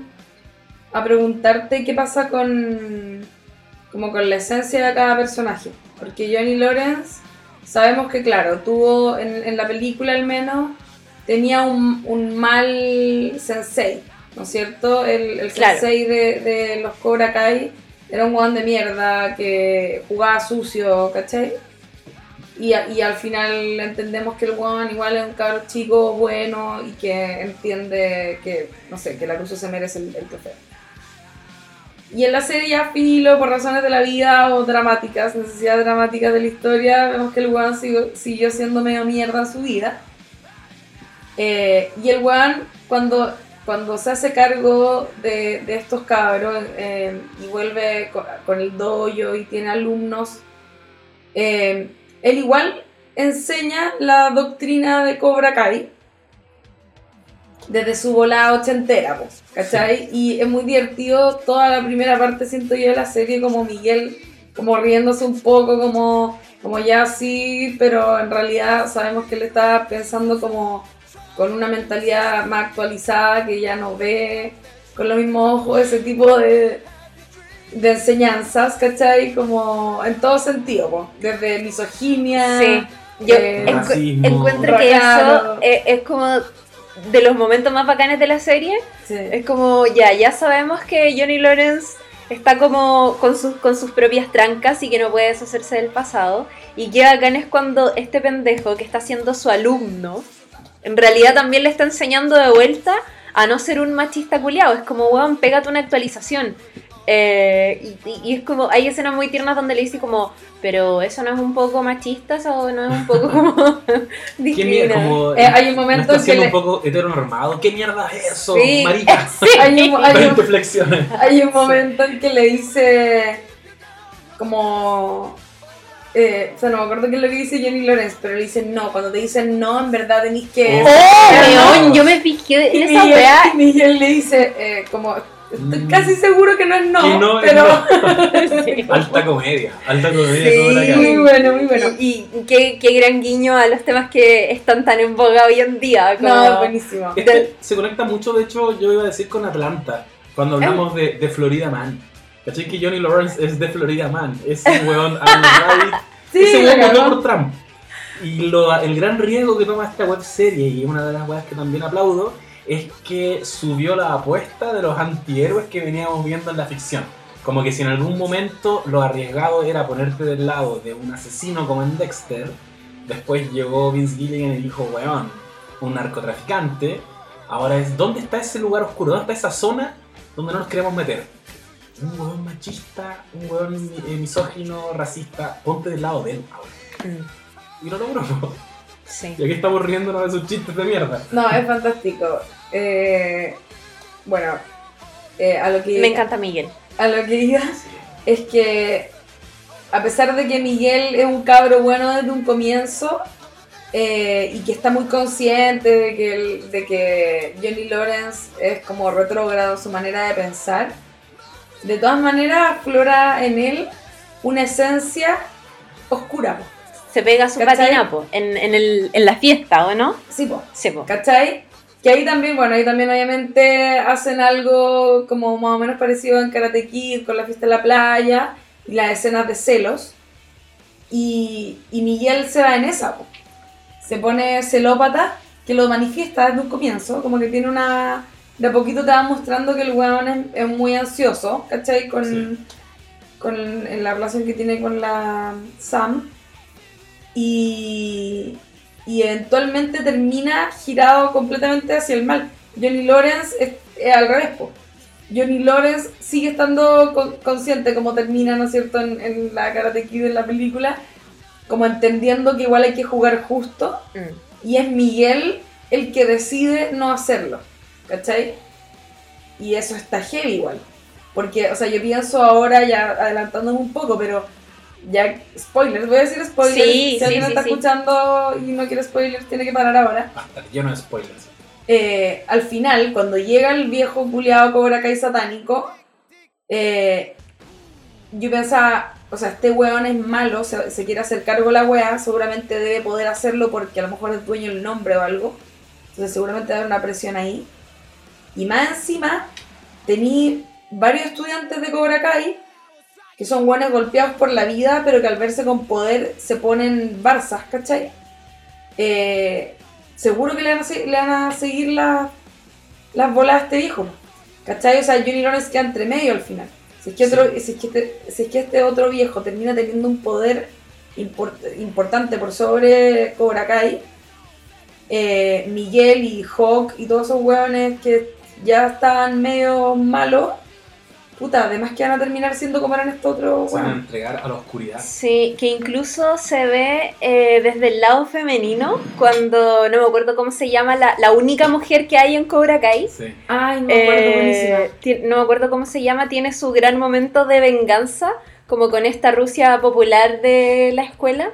a preguntarte qué pasa con como con la esencia de cada personaje. Porque Johnny Lawrence, sabemos que claro, tuvo en, en la película al menos, tenía un, un mal sensei, ¿no es cierto? El, el Claro. sensei de, de los Cobra Kai era un guan de mierda que jugaba sucio, ¿cachai? Y, a- y al final entendemos que el Juan igual es un cabro chico bueno y que entiende que, no sé, que la Russo se merece el, el trofeo. Y en la serie ya filo, por razones de la vida o dramáticas, necesidades dramáticas de la historia, vemos que el Juan siguió, siendo medio mierda su vida. Eh, y el Juan, cuando, cuando se hace cargo de, estos cabros eh, y vuelve con, con el dojo y tiene alumnos, eh, él igual enseña la doctrina de Cobra Kai desde su volada ochentera, po, ¿cachai? Y es muy divertido toda la primera parte, siento yo, de la serie, como Miguel, como riéndose un poco, como, como ya sí, pero en realidad sabemos que él está pensando como con una mentalidad más actualizada, que ya no ve con los mismos ojos ese tipo de, de enseñanzas, ¿cachai? Como en todo sentido, po, desde misoginia. Sí. Yo eh, encu- racismo. encuentro que eso es, es como de los momentos más bacanes de la serie. sí. Es como, ya, ya sabemos que Johnny Lawrence está como con sus, con sus propias trancas y que no puede deshacerse del pasado. Y qué bacán es cuando este pendejo que está siendo su alumno, en realidad también le está enseñando de vuelta a no ser un machista culiado. Es como, weón, pégate una actualización. Eh, y, es como, hay escenas muy tiernas donde le dice como, pero eso no es un poco machista, eso no es un poco como ¿Qué mierda? discriminador?" Como, Eh, hay un ¿no momento que siendo le- un poco heteronormado. ¿Qué mierda es eso, Sí, marica? hay, un, hay un- flexiones. hay un momento en que le dice como eh, o sea no me acuerdo qué es lo que dice Jenny Lawrence pero le dice no cuando te dicen no en verdad tenés que Oh. ¡Oh, weón! Yo me fijé y en esa Miguel, y Miguel le dice eh, como estoy Mm. casi seguro que no es no, Que no es pero Alta comedia. Alta comedia. Sí. Muy bueno muy bueno Y, y qué, qué gran guiño a los temas que están tan en boga hoy en día. Como... no buenísimo Este se conecta mucho, de hecho, yo iba a decir con Atlanta, cuando hablamos de, de Florida Man. ¿Cachai que Johnny Lawrence es de Florida Man? Es un weón Alan sí Ese weón votó por Trump. Y lo- el gran riesgo que toma esta web serie, y una de las weas que también aplaudo, es que subió la apuesta de los antihéroes que veníamos viendo en la ficción. Como que si en algún momento lo arriesgado era ponerte del lado de un asesino como en Dexter, después llegó Vince Gilligan y dijo, weón, un narcotraficante, ahora es, ¿dónde está ese lugar oscuro? ¿Dónde está esa zona donde no nos queremos meter? Un weón machista, un weón misógino, racista, ponte del lado de él ahora. Mm, Y lo logró. Sí. Y aquí estamos riéndonos de sus chistes de mierda. no es fantástico Eh, bueno eh, a lo que Me encanta Miguel. a lo que iba es que a pesar de que Miguel es un cabro bueno desde un comienzo eh, y que está muy consciente de que, el- de que Johnny Lawrence es como retrógrado su manera de pensar, de todas maneras aflora en él una esencia oscura. Se pega su ¿Cachai? patinapo en, en, el, en la fiesta, ¿o no? Sí, po. Sí, po. ¿Cachai? Que ahí también, bueno, ahí también obviamente hacen algo como más o menos parecido en Karate Kid, con la fiesta en la playa y las escenas de celos. Y, y Miguel se va en esa, po. se pone celópata, que lo manifiesta desde un comienzo, como que tiene una... De a poquito te va mostrando que el weón es, es muy ansioso, ¿cachai? Con, Sí. con en la relación que tiene con la Sam. Y, y eventualmente termina girado completamente hacia el mal. Johnny Lawrence es, es al revés, po. Johnny Lawrence sigue estando con- consciente como termina, ¿no es cierto?, en, en la Karate Kid en la película, como entendiendo que igual hay que jugar justo, Mm. y es Miguel el que decide no hacerlo, ¿cachai? Y eso está heavy igual, porque, o sea, yo pienso ahora, ya adelantándome un poco, pero ya, spoilers, voy a decir spoilers. Sí, si sí, alguien sí, está sí. escuchando y no quiere spoilers, tiene que parar ahora. Basta, lleno de spoilers. Eh, al final, cuando llega el viejo culiado Cobra Kai satánico, eh, yo pensaba, o sea, este weón es malo, se, se quiere hacer cargo de la wea, seguramente debe poder hacerlo porque a lo mejor es dueño del nombre o algo. Entonces seguramente debe haber una presión ahí. Y más encima, tení varios estudiantes de Cobra Kai que son buenos golpeados por la vida, pero que al verse con poder se ponen barzas, ¿cachai? Eh, seguro que le van a, se- le van a seguir las las bolas a este viejo, ¿cachai? O sea, Johnny Lawrence queda entre medio al final. Si es que, otro, si es que, este, si es que este otro viejo termina teniendo un poder import- importante por sobre Cobra Kai, eh, Miguel y Hawk y todos esos hueones que ya estaban medio malos, puta, además que van a terminar siendo como eran estos otros Se van a entregar a la oscuridad. Sí, que incluso se ve eh, desde el lado femenino, cuando no me acuerdo cómo se llama, la, la única mujer que hay en Cobra Kai. Sí. Ay, no me acuerdo, Eh, buenísima. no me acuerdo cómo se llama, tiene su gran momento de venganza, como con esta Rusia popular de la escuela,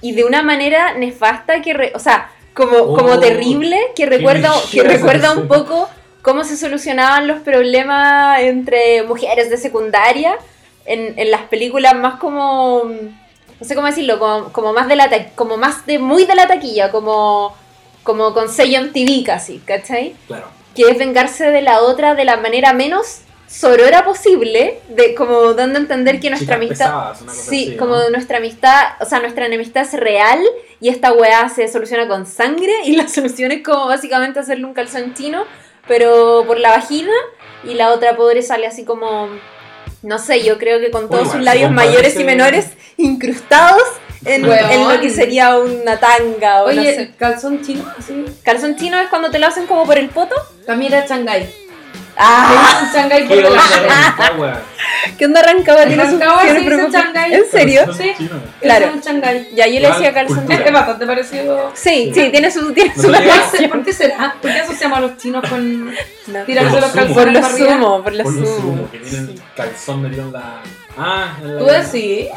y de una manera nefasta que, re- o sea, como, Oh, como terrible, que recuerda, que recuerda un poco cómo se solucionaban los problemas entre mujeres de secundaria en, en las películas más como, no sé cómo decirlo, como, como más de la como más de muy de la taquilla, como, como con sello MTV casi, ¿cachai? Claro. que es vengarse de la otra de la manera menos sorora posible, de como dando a entender que nuestra amistad pesadas, sí, así, como ¿no? nuestra amistad, o sea, nuestra enemistad es real y esta weá se soluciona con sangre y la solución es como básicamente hacerle un calzón chino, pero por la vagina y la otra pobre sale así como no sé, yo creo que con todos sus labios mayores y menores incrustados en, lo que sería una tanga o no Oye, sé. calzón chino, así. Calzón chino es cuando te lo hacen como por el poto. Camila Shanghai. Ah, Un Shanghai por ¿Qué onda, delante. Rancagua? ¿Qué onda Rancagua? Tiene Rancagua se dice Shanghai. ¿En serio? Sí. Claro. Es un Shanghai. Ya, yo le Igual, decía cultura. chino. Es bastante parecido. Sí, sí, tiene su, tiene No su ¿Por qué, por será? ¿Por qué asociamos a los chinos con No. tirarse Por los lo sumo. Por calzones lo para arriba? sumo, por lo Por lo sumo. sumo, que tienen el calzón metido en la. Ah, en la. ¿Tú decís?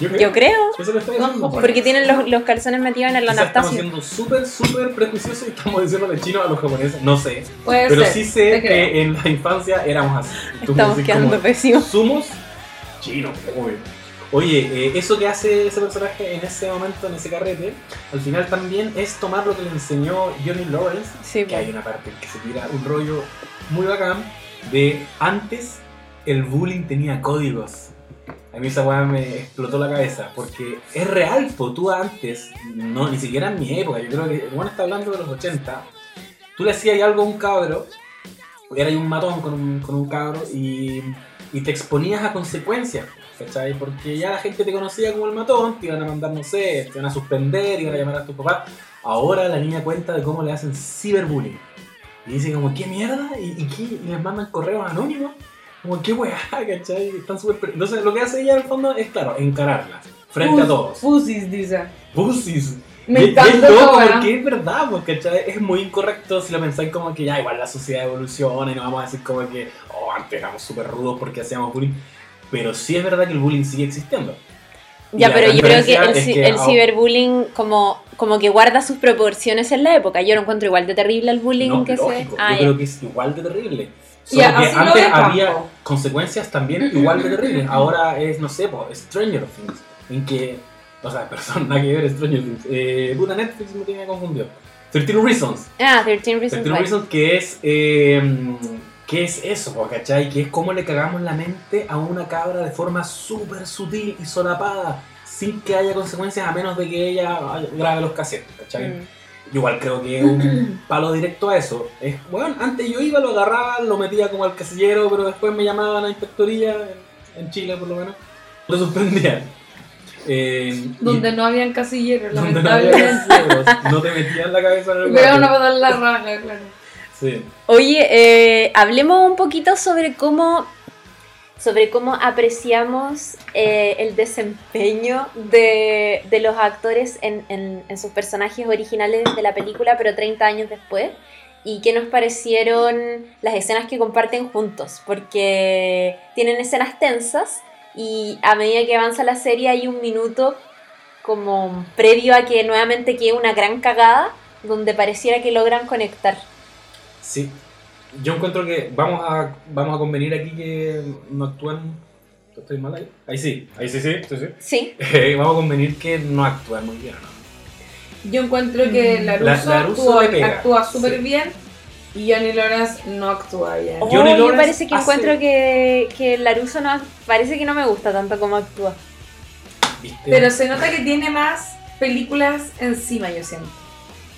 Yo creo. Yo creo. Eso lo estoy diciendo. porque Porque tienen los, los calzones metidos en el Quizás estamos Anastasio. siendo súper, súper prejuiciosos y estamos diciendo de chino a los japoneses. No sé. Puede Pero ser. sí sé que en la infancia éramos así. Estamos quedando pésimos. Somos chinos, obvio. Oye, eh, eso que hace ese personaje en ese momento, en ese carrete, al final también es tomar lo que le enseñó Johnny Lawrence, Sí, que hay pues. una parte en que se tira un rollo muy bacán de antes el bullying tenía códigos. A mí esa weá me explotó la cabeza, porque es real, po, tú antes, no, ni siquiera en mi época, yo creo que, bueno, está hablando de los 80, tú le hacías algo a un cabro, era un matón con un, con un cabro, y, y te exponías a consecuencias, ¿cachai? Porque ya la gente te conocía como el matón, te iban a mandar, no sé, te iban a suspender, iban a llamar a tu papá. Ahora la niña cuenta de cómo le hacen ciberbullying. Y dice como, ¿qué mierda? ¿Y, y qué? ¿Y les mandan correos anónimos? Como, ¿qué weá? ¿Cachai? Están súper... pre- Entonces lo que hace ella en el fondo es, claro, encararla. Frente a todos. Pusis, dice. Pussies. Me Y- y encanta es loco porque es verdad, pues, ¿cachai? Es muy incorrecto si lo pensáis como que ya igual la sociedad evoluciona y no vamos a decir como que, oh, antes éramos súper rudos porque hacíamos bullying. Pero sí es verdad que el bullying sigue existiendo. Ya, pero yo creo que el, que el ciberbullying como, como que guarda sus proporciones en la época. Yo lo encuentro igual de terrible el bullying No, que lógico, se... Ah, yo creo que es igual de terrible. Y Solo que antes había Campo. consecuencias también igual de terribles. Ahora es, no sé, pues, Stranger Things. En que, o sea, persona, nada que ver Stranger Things. Eh, puta Netflix me tiene confundido. 13 Reasons. Ah, 13 Reasons 13 Why. Reasons que es, eh, ¿qué es eso, po, cachai? Que es como le cagamos la mente a una cabra de forma súper sutil y solapada. Sin que haya consecuencias a menos de que ella grabe los cassettes, ¿cachai? Mm. Yo igual creo que es un palo directo a eso. Es, bueno, antes yo iba, lo agarraba, lo metía como al casillero, pero después me llamaban a la inspectoría, en, en Chile por lo menos, lo suspendían. Eh, y- Donde no habían casilleros, donde no había lamentablemente. casilleros, no te metían la cabeza en el Me iban a guate. patar la raja, claro. Sí. Oye, eh, hablemos un poquito sobre cómo, sobre cómo apreciamos eh, el desempeño de, de los actores en, en- en sus personajes originales de la película, pero 30 años después. Y qué nos parecieron las escenas que comparten juntos, porque tienen escenas tensas y a medida que avanza la serie hay un minuto como previo a que nuevamente quede una gran cagada donde pareciera que logran conectar. Sí. Yo encuentro que vamos a, vamos a convenir aquí que no actúan. ¿Estoy mal ahí? Ahí sí, ahí sí, sí, sí, sí. Sí, Eh, vamos a convenir que no actúan muy bien, ¿no? Yo encuentro que Laruso, La- Laruso actúa- actúa súper sí. bien y Johnny Lawrence no actúa bien. Oh, Johnny yo Lawrence parece que hace- encuentro que, que Laruso no parece que no me gusta tanto como actúa. ¿Viste? Pero se nota que tiene más películas encima, yo siento.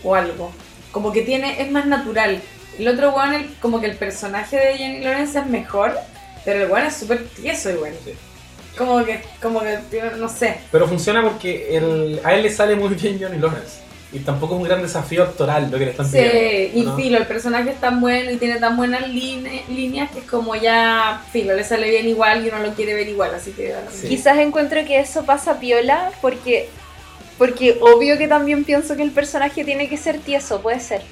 O algo. Como que tiene, es más natural. El otro weón, el- como que el personaje de Johnny Lawrence es mejor, pero el weón es súper tieso igual. Sí. Como que, como que, no sé. Pero funciona porque el, a él le sale muy bien Johnny Lawrence. Y tampoco es un gran desafío actoral lo que le están Sí, pidiendo. y ¿no? filo, el personaje es tan bueno y tiene tan buenas líneas que es como ya, filo, le sale bien igual y uno lo quiere ver igual, así que... Sí. Quizás encuentro que eso pasa piola porque porque obvio que también pienso que el personaje tiene que ser tieso, puede ser.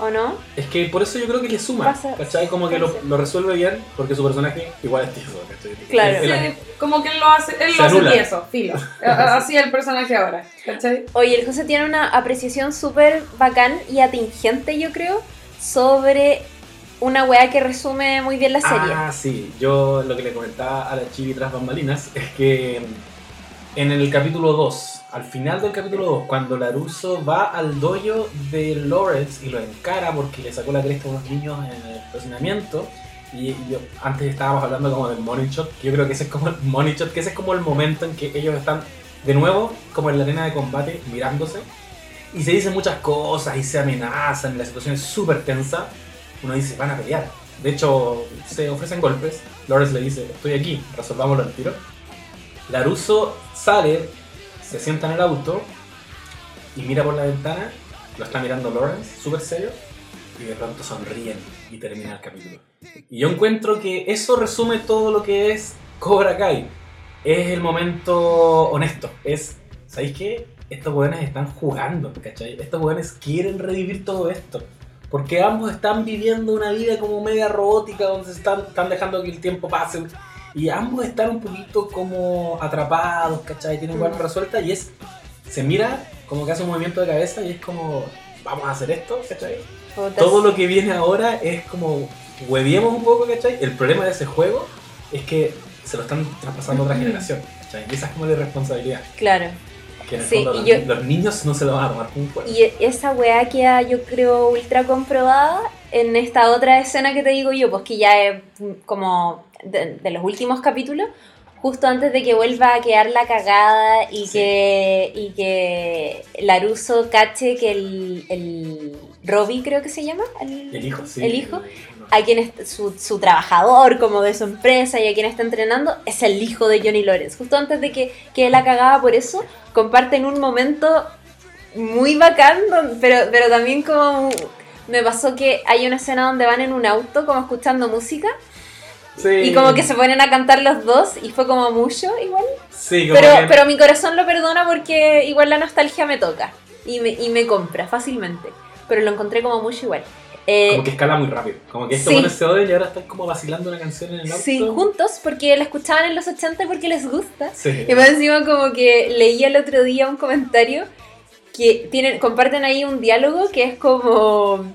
¿O no? Es que por eso yo creo que le suma. Pasa- ¿Cachai? Como que lo, resuelve bien porque su personaje igual es tieso. ¿cachai? Claro. Él- él- Sí, como que él lo hace, él lo hace tieso, filo. Así es el personaje ahora, ¿cachai? Oye, el José tiene una apreciación súper bacán y atingente, yo creo, sobre una weá que resume muy bien la serie. Ah, sí. Yo lo que le comentaba a la Chibi tras bambalinas es que en el capítulo 2, al final del capítulo 2, cuando Laruso va al dojo de Lawrence y lo encara porque le sacó la cresta a unos niños en el estacionamiento. Y, antes estábamos hablando como del money shot, que yo creo que ese es como el money shot, que ese es como el momento en que ellos están de nuevo como en la arena de combate mirándose y se dicen muchas cosas y se amenazan y la situación es súper tensa. Uno dice, van a pelear. De hecho, se ofrecen golpes. Lawrence le dice, estoy aquí, resolvámoslo al tiro. Laruso sale, se sienta en el auto y mira por la ventana. Lo está mirando Lawrence, súper serio. Y de pronto sonríen y termina el capítulo. Y yo encuentro que eso resume todo lo que es Cobra Kai. Es el momento honesto. Es, ¿sabéis qué? Estos jóvenes están jugando, ¿cachai? Estos jóvenes quieren revivir todo esto. Porque ambos están viviendo una vida como media robótica, donde se están, están dejando que el tiempo pase. Y ambos están un poquito como atrapados, ¿cachai? Tienen cosas resueltas y es. Se mira como que hace un movimiento de cabeza y es como. Vamos a hacer esto, ¿cachai? Todo lo que viene ahora es como. Hueviemos un poco, ¿cachai? El problema de ese juego es que se lo están traspasando a otra generación, ¿cachai? Y esa es como la irresponsabilidad. Claro. Que en el Sí, fondo yo- los niños no se lo van a tomar como un juego. Y e- esa weá queda, yo creo, ultra comprobada en esta otra escena que te digo yo, pues que ya es mm, como de, de los últimos capítulos, justo antes de que vuelva a quedar la cagada y Sí. que y que Laruso cache que el, el Robbie creo que se llama, el, El hijo, sí. el hijo, a quien es su, su trabajador como de su empresa y a quien está entrenando es el hijo de Johnny Lawrence. Justo antes de que, que la cagaba por eso, comparten un momento muy bacán, pero, pero también como me pasó que hay una escena donde van en un auto como escuchando música Sí. y como que se ponen a cantar los dos y fue como mucho igual. Sí, como Pero, que- pero mi corazón lo perdona porque igual la nostalgia me toca y me, y me compra fácilmente. Pero lo encontré como mucho igual. Eh, Como que escala muy rápido. Como que estos sí. buenos se odian y ahora están como vacilando una canción en el auto. Sí, juntos, porque la escuchaban en los 80 y porque les gusta. Sí. Y más encima como que leí el otro día un comentario que tienen, comparten ahí un diálogo que es como,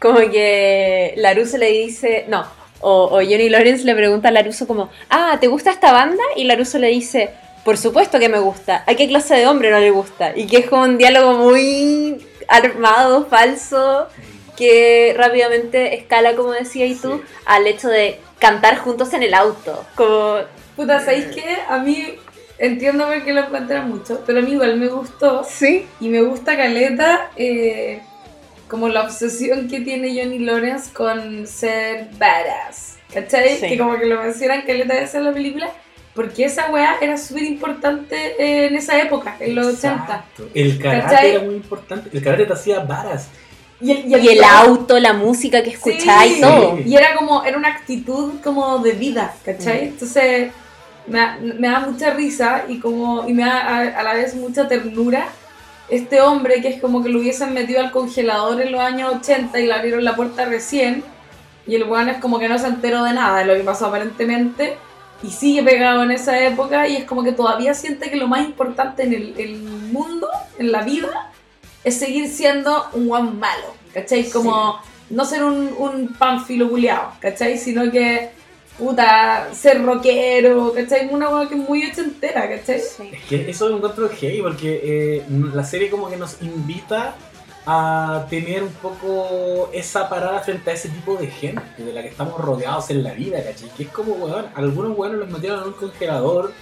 como que Laruso le dice, no, o, o Johnny Lawrence le pregunta a Laruso como, ah, ¿te gusta esta banda? Y Laruso le dice, por supuesto que me gusta, ¿a qué clase de hombre no le gusta? Y que es como un diálogo muy armado, falso, que rápidamente escala, como decías tú, Sí. al hecho de cantar juntos en el auto. Como, Puta, ¿sabéis qué? A mí entiendo por qué lo encuentran mucho, pero a mí igual me gustó. sí. Y me gusta Caleta, eh, como la obsesión que tiene Johnny Lawrence con ser badass. ¿Cachai? Sí. Que como que lo mencionan Caleta veces en la película. Porque esa weá era súper importante eh, en esa época, en los 80. Exacto. El karate ¿Cachai? era muy importante. El karate te hacía varas. Y el, Y el auto, la música que escuchaba y Sí. todo. Y era como, era una actitud como de vida, ¿cachai? Mm. Entonces me da, me da mucha risa y como y me da a, a la vez mucha ternura este hombre que es como que lo hubiesen metido al congelador en los años 80 y le abrieron la puerta recién y el weón es como que no se enteró de nada de lo que pasó aparentemente y sigue pegado en esa época y es como que todavía siente que lo más importante en el, el mundo, en la vida, es seguir siendo un guan malo, ¿cachai? Como no ser un, un panfilo ¿cachai? Sino que, puta, ser rockero, ¿cachai? Una cosa que es muy ochentera, ¿cachai? Sí. Es que eso lo encuentro heavy porque eh, la serie como que nos invita a tener un poco esa parada frente a ese tipo de gente de la que estamos rodeados en la vida, ¿cachai? Que es como, weón, algunos weones los metieron en un congelador,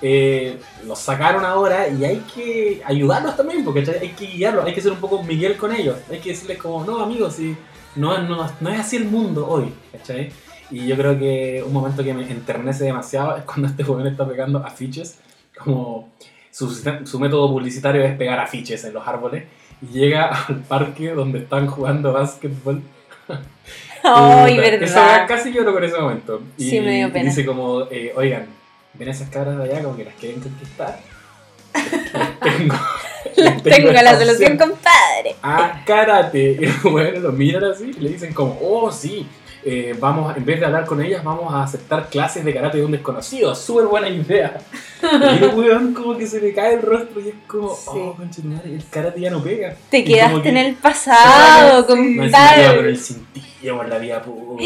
eh, los sacaron ahora y hay que ayudarlos también, porque hay que guiarlos, hay que ser un poco Miguel con ellos, hay que decirles como, no amigos, si no, no, no es así el mundo hoy, ¿cachai? Y yo creo que un momento que me enternece demasiado es cuando este joven está pegando afiches, como su, su método publicitario es pegar afiches en los árboles, y llega al parque donde están jugando básquetbol. Ay, verdad. casi lloro con ese momento. Y, Sí, me dio y pena. dice como, eh, oigan, ven esas cabras de allá como que las quieren conquistar. Les tengo, Tengo la solución, compadre. a karate. Y los weones lo miran así y le dicen como, oh sí, eh, vamos, en vez de hablar con ellas, vamos a aceptar clases de karate de un desconocido. Súper buena idea. Y el weón como que se le cae el rostro y es como, Sí. oh, conchetumare, el karate ya no pega. Te Y quedaste que- en el pasado, Sí. no compadre. con el cintillo por la vía pública.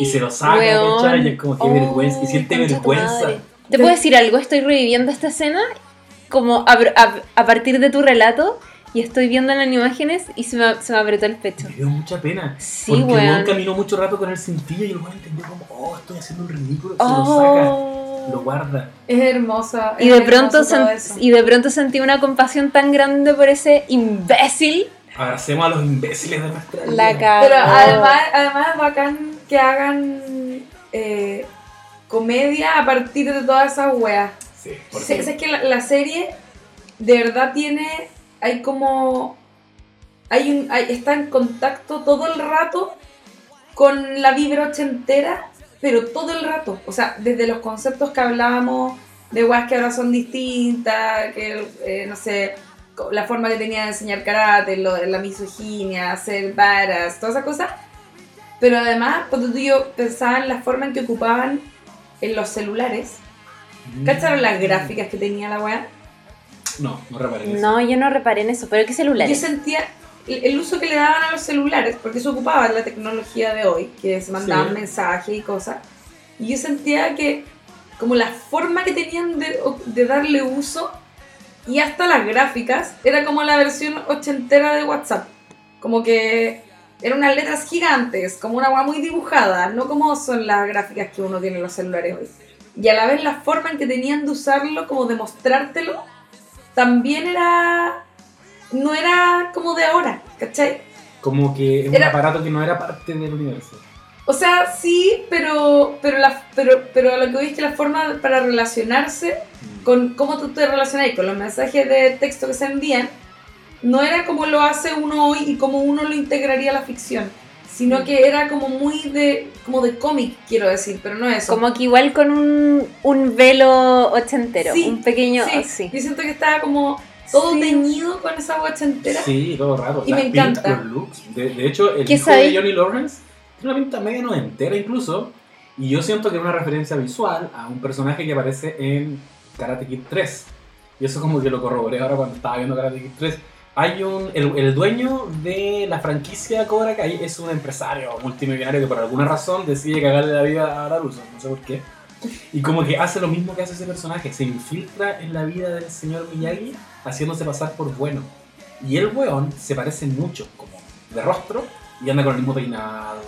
Y se lo saca. Y es como que Oh, vergüenza. Y siente concha tu vergüenza. madre. ¿Te puedo decir algo? Estoy reviviendo esta escena como a, a- a partir de tu relato y estoy viendo las imágenes y se me, se me apretó el pecho. Me dio mucha pena. Sí, porque weón weón. caminó mucho rato con el cintillo y el weón entendió como, oh, estoy haciendo un ridículo. Se lo saca, Oh. lo guarda. Es hermosa. Y es de, pronto y de pronto sentí una compasión tan grande por ese imbécil. Abracemos a los imbéciles de nuestra vida. La cara. Pero además, además es bacán que hagan eh, comedia a partir de todas esas weas. Sí, Sí, porque es que la, la serie de verdad tiene, hay como, hay un, hay- está en contacto todo el rato con la vibra ochentera, pero todo el rato. O sea, desde los conceptos que hablábamos de weas que ahora son distintas, que eh, no sé, la forma que tenía de enseñar karate, lo la misoginia, ser varas, todas esas cosas. Pero además, cuando tú y yo pensaba en la forma en que ocupaban en los celulares, ¿cacharon las gráficas que tenía la wea? No, no reparé en eso. No, yo no reparé en eso, pero ¿qué Yo celulares? sentía el, el uso que le daban a los celulares, porque se ocupaba la tecnología de hoy, que se mandaban Sí. mensajes y cosas. Y yo sentía que como la forma que tenían de, de darle uso y hasta las gráficas era como la versión ochentera de WhatsApp. Como que eran unas letras gigantes, como una agua muy dibujada, no como son las gráficas que uno tiene en los celulares hoy. Y a la vez la forma en que tenían de usarlo, como de mostrártelo, también era... No era como de ahora, ¿cachai? Como que es un Era- aparato que no era parte del universo. O sea, sí, pero, pero, la, pero, pero lo que voy es que la forma para relacionarse con cómo tú te relacionas con los mensajes de texto que se envían, no era como lo hace uno hoy y como uno lo integraría a la ficción, sino que era como muy de, como de cómic, quiero decir, pero no eso. Como que igual con un, un velo ochentero, Sí, un pequeño... sí, sí. yo siento que estaba como todo Sí. teñido con esa guacha entera. Sí, todo raro. Y Las me pintas, encanta. los looks. De, de hecho, el ¿Qué hijo sabéis? de Johnny Lawrence tiene una pinta media noventera incluso. Y yo siento que es una referencia visual a un personaje que aparece en Karate Kid 3. Y eso como que lo corroboré ahora cuando estaba viendo Karate Kid 3. Hay un, el, el dueño de la franquicia Cobra Kai es un empresario multimillonario que por alguna razón decide cagarle la vida a Laruso, no sé por qué. Y como que hace lo mismo que hace ese personaje, se infiltra en la vida del señor Miyagi haciéndose pasar por bueno. Y el weón se parece mucho, como de rostro, y anda con el mismo peinado.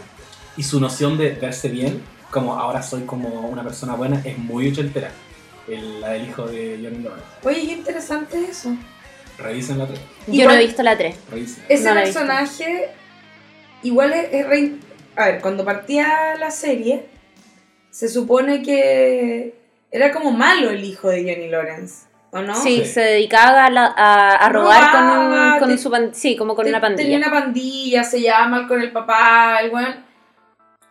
Y su noción de verse bien, como ahora soy como una persona buena, es muy ochentera. El, la del hijo de Johnny Lawrence. Oye, qué interesante eso. Revisen la 3. Y Yo no he visto la 3. Revisen. Ese No personaje igual es, es re- A ver, cuando partía la serie, se supone que era como malo el hijo de Johnny Lawrence, ¿o no? Sí, Sí. se dedicaba a, la- a- a robar con, Robaba, un, con te- su pan- sí, como con Te- una pandilla. Tenía una pandilla, se llevaba mal con el papá, el weón.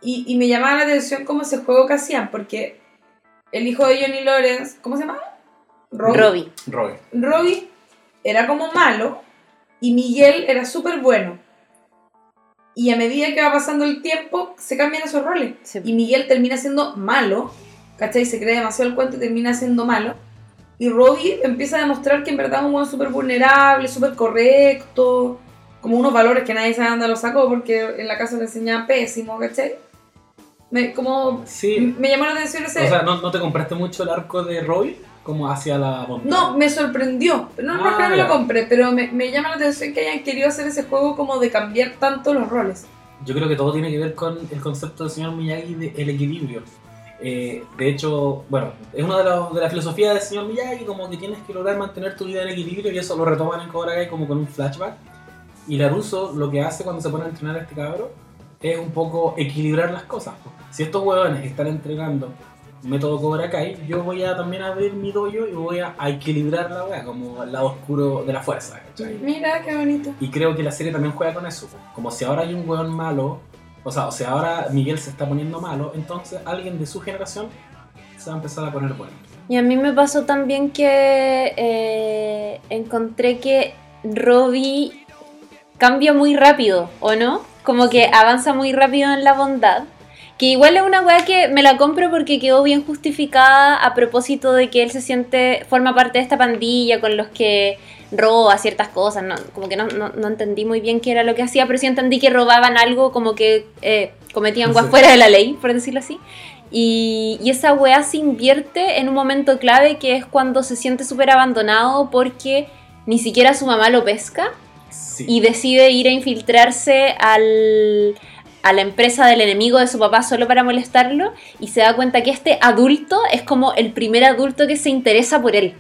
Y, y me llamaba la atención cómo ese juego que hacían, porque el hijo de Johnny Lawrence, ¿cómo se llama? Robbie. Roy. Robbie era como malo y Miguel era súper bueno. Y a medida que va pasando el tiempo, se cambian esos roles. Sí. Y Miguel termina siendo malo ¿cachai? Se cree demasiado el cuento y termina siendo malo. Y Robbie empieza a demostrar que en verdad es un weón súper vulnerable, súper correcto, como unos valores que nadie sabe dónde los sacó porque en la casa le enseñaba pésimo, ¿cachai? Me, como, Sí. me llamó la atención ese... O sea, ¿no, ¿no te compraste mucho el arco de Roy? Como hacia la montaña. No, me sorprendió. No, no Ah, no lo compré, pero me, me llama la atención que hayan querido hacer ese juego como de cambiar tanto los roles. Yo creo que todo tiene que ver con el concepto del señor Miyagi del equilibrio. Eh, de hecho, bueno, es una de, las de la filosofía del señor Miyagi, como que tienes que lograr mantener tu vida en equilibrio y eso lo retoman en Cobra Kai como con un flashback. Y Laruso lo que hace cuando se pone a entrenar a este cabro es un poco equilibrar las cosas. Si estos huevones están entregando método Cobra Kai, yo voy a también abrir mi dojo y voy a, a equilibrar la wea, como el lado oscuro de la fuerza, ¿cachai? Mira, qué bonito. Y creo que la serie también juega con eso. Como si ahora hay un weón malo, o sea, o sea, ahora Miguel se está poniendo malo, entonces alguien de su generación se va a empezar a poner bueno. Y a mí me pasó también que eh, encontré que Robbie cambia muy rápido, ¿o no? Como que avanza muy rápido en la bondad. Que igual es una weá que me la compro porque quedó bien justificada a propósito de que él se siente, forma parte de esta pandilla con los que roba ciertas cosas. No, como que no, no- no entendí muy bien qué era lo que hacía, pero sí entendí que robaban algo como que eh, cometían weas Sí. fuera de la ley, por decirlo así. Y, y esa weá se invierte en un momento clave que es cuando se siente súper abandonado porque ni siquiera su mamá lo pesca Sí. y decide ir a infiltrarse al, a la empresa del enemigo de su papá solo para molestarlo y se da cuenta que este adulto es como el primer adulto que se interesa por él.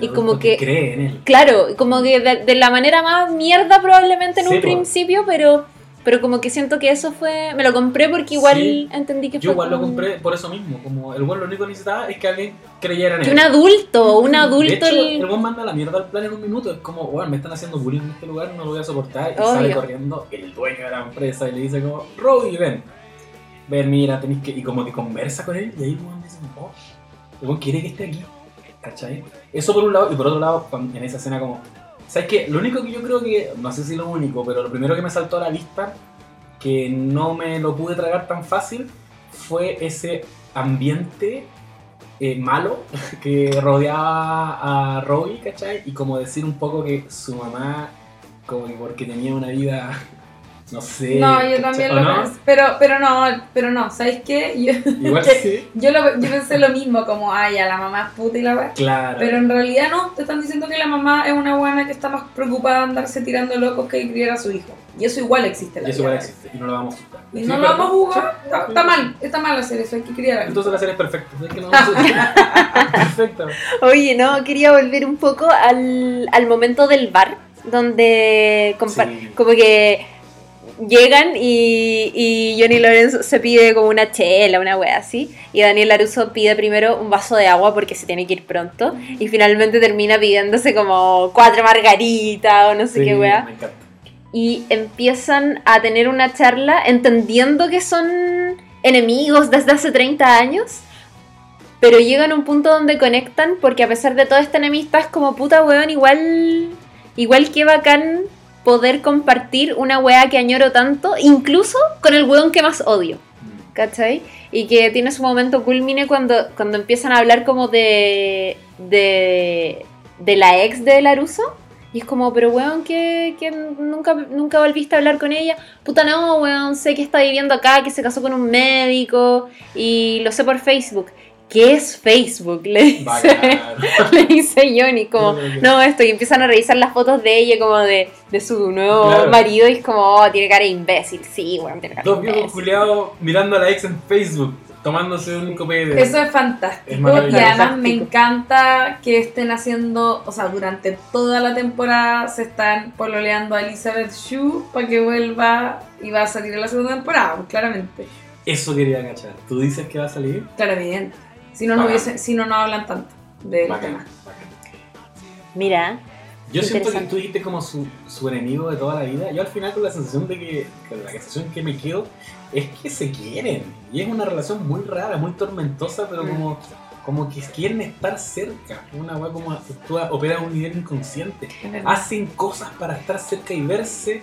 Y como que- cree en él. Claro, como que de, de la manera más mierda probablemente en Sí, un principio, pero, pero como que siento que eso fue... Me lo compré porque igual Sí. entendí que Yo fue igual lo como- compré por eso mismo. Como el weón lo único que necesitaba es que alguien creyera en él. Que un adulto, un adulto... De hecho, el- el weón manda la mierda al plan en un minuto. Es como, weón, me están haciendo bullying en este lugar, no lo voy a soportar. Y Obvio. sale corriendo el dueño de la empresa y le dice como, Robbie, ven. Ven, mira, tenéis que... Y como que conversa con él y ahí el weón dice, oh, el weón quiere que esté aquí. ¿Cachai? Eso por un lado. Y por otro lado, en esa escena como... ¿Sabes qué? Lo único que yo creo que... No sé si lo único, pero lo primero que me saltó a la vista, que no me lo pude tragar tan fácil, fue ese ambiente eh, malo que rodeaba a Robbie, ¿cachai? Y como decir un poco que su mamá, como que porque tenía una vida, no sé. No, yo también ¿O lo no? pensé. Pero, pero no, pero no, ¿sabéis qué? Yo, Igual que- sí. yo, lo- yo pensé lo mismo, como, ay, ya la mamá es puta y la weá. Claro. Pero en realidad no, te están diciendo que la mamá es una buena que está más preocupada de andarse tirando locos que de criar a su hijo. Y eso igual existe en y la eso igual existe, y no lo vamos a juzgar. Y Sí, no lo vamos a jugar, sí, está, mal, está mal hacer eso, hay que criar a alguien. Entonces la serie es perfecta. Es que no vamos a- Perfecta. Oye, no, quería volver un poco al, al momento del bar, donde Sí. como que llegan y, y Johnny Lawrence se pide como una chela, una wea así, y Daniel Laruso pide primero un vaso de agua porque se tiene que ir pronto, y finalmente termina pidiéndose como cuatro margaritas o no sé Sí, qué wea y empiezan a tener una charla entendiendo que son enemigos desde hace 30 años, pero llegan a un punto donde conectan porque a pesar de toda esta enemistad es como puta weón, igual, igual que bacán poder compartir una wea que añoro tanto, incluso con el weón que más odio. ¿Cachai? Y que tiene su momento culmine cuando, cuando empiezan a hablar como de, de, de la ex de Laruso. Y es como, pero weón, que, que nunca, nunca volviste a hablar con ella. Puta no, weón, sé que está viviendo acá, que se casó con un médico y lo sé por Facebook. ¿Qué es Facebook? Le dice, le dice Johnny, como, No, no, no. no, esto, y empiezan a revisar las fotos de ella como de, de su nuevo Claro. marido y es como, oh, tiene cara de imbécil. Sí, weón, tiene cara de Dos viejos culiados mirando a la ex en Facebook, tomándose un copete de. Eso es fantástico. Es y además me encanta que estén haciendo, o sea, durante toda la temporada se están pololeando a Elizabeth Shue para que vuelva y va a salir en la segunda temporada, pues, claramente. Eso quería cachar. ¿Tú dices que va a salir? Claramente. Si no, no, hubiese, si no, no hablan tanto del Bacán, tema. bacán. Mira, Yo siento que tú dijiste como su, su enemigo de toda la vida. Yo al final con la sensación de que, con la sensación que me quedo es que se quieren. Y es una relación muy rara, muy tormentosa, pero Mm. como, como que quieren estar cerca. Una weá como actúa, opera a un nivel inconsciente. Hacen cosas para estar cerca y verse.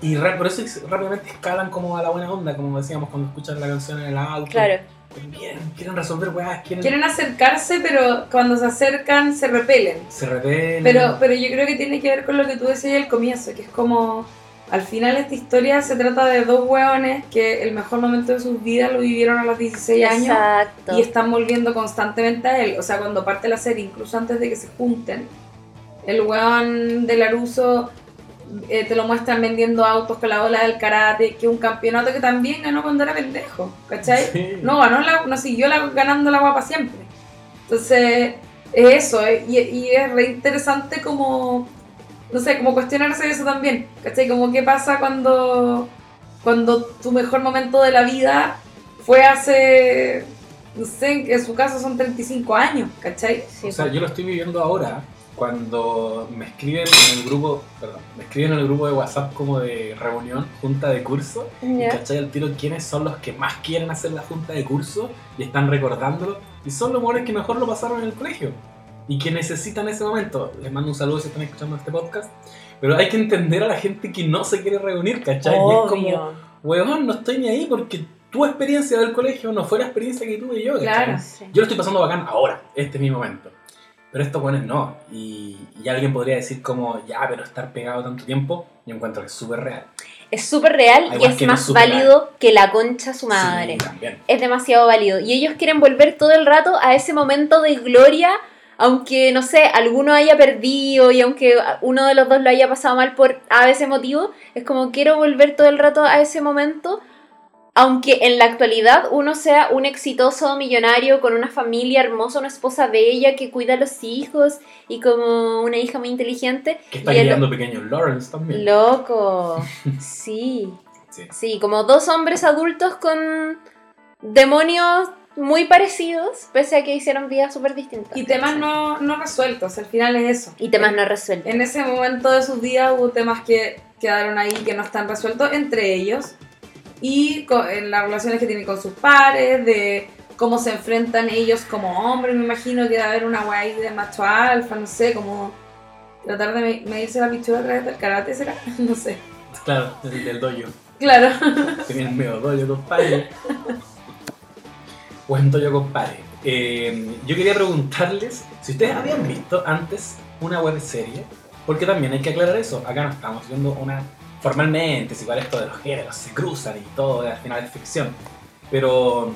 Y por eso es- rápidamente escalan como a la buena onda, como decíamos cuando escuchas la canción en el auto. claro. Quieren, quieren resolver weas, quieren, Quieren acercarse, pero cuando se acercan se repelen. se rebelen. Pero, pero yo creo que tiene que ver con lo que tú decías al comienzo, que es como, al final esta historia se trata de dos hueones que el mejor momento de sus vidas lo vivieron a los 16 años Exacto. y están volviendo constantemente a él. O sea, cuando parte la serie, incluso antes de que se junten, el hueón de Laruso eh, te lo muestran vendiendo autos con la ola del karate, que es un campeonato que también ganó cuando era pendejo, ¿cachai? Sí. No ganó, la, no siguió la- ganando la guapa siempre. Entonces, es eso, eh, y, y es re interesante como, no sé, como cuestionarse eso también, ¿cachai? Como qué pasa cuando, cuando tu mejor momento de la vida fue hace, no sé, en su caso son 35 años, ¿cachai? Sí, O sea, yo lo estoy viviendo ahora cuando me escriben en el grupo, perdón, me escriben en el grupo de WhatsApp como de reunión, junta de curso, y cachai al tiro quiénes son los que más quieren hacer la junta de curso y están recordándolo, y son los buenos que mejor lo pasaron en el colegio y que necesitan ese momento. Les mando un saludo si están escuchando este podcast, pero hay que entender a la gente que no se quiere reunir, ¿cachai? Y es como, weón, no estoy ni ahí porque tu experiencia del colegio no fue la experiencia que tuve yo, ¿cachai? Claro. Sí. Yo lo estoy pasando bacán ahora, este es mi momento. Pero estos buenos no. Y, y alguien podría decir como, ya, pero estar pegado tanto tiempo, yo encuentro que es súper real. Es súper real Al y es que no más es válido que la concha su madre. Sí, es demasiado válido. Y ellos quieren volver todo el rato a ese momento de gloria, aunque, no sé, alguno haya perdido y aunque uno de los dos lo haya pasado mal por a ese motivo, es como quiero volver todo el rato a ese momento, aunque en la actualidad uno sea un exitoso millonario con una familia hermosa, una esposa bella que cuida a los hijos y como una hija muy inteligente. Que está el- criando pequeños Lawrence también. Loco, sí. Sí. Sí, como dos hombres adultos con demonios muy parecidos, pese a que hicieron vidas súper distintas. Y temas no, no resueltos, al final es eso. Y temas no resueltos. En ese momento de sus vidas hubo temas que quedaron ahí que no están resueltos entre ellos y en las relaciones que tienen con sus pares, de cómo se enfrentan ellos como hombres, me imagino que debe haber una guay de macho alfa, no sé, como tratar de me- medirse la pichura a través del karate, ¿será? No sé. Claro, del, del dojo. Claro. Tenía el medio dojo, compadre. Buen dojo, compadre. Eh, yo quería preguntarles si ustedes habían visto antes una web serie, porque también hay que aclarar eso. Acá no estamos viendo una formalmente, si igual esto de los géneros se cruzan y todo, al final es ficción. Pero,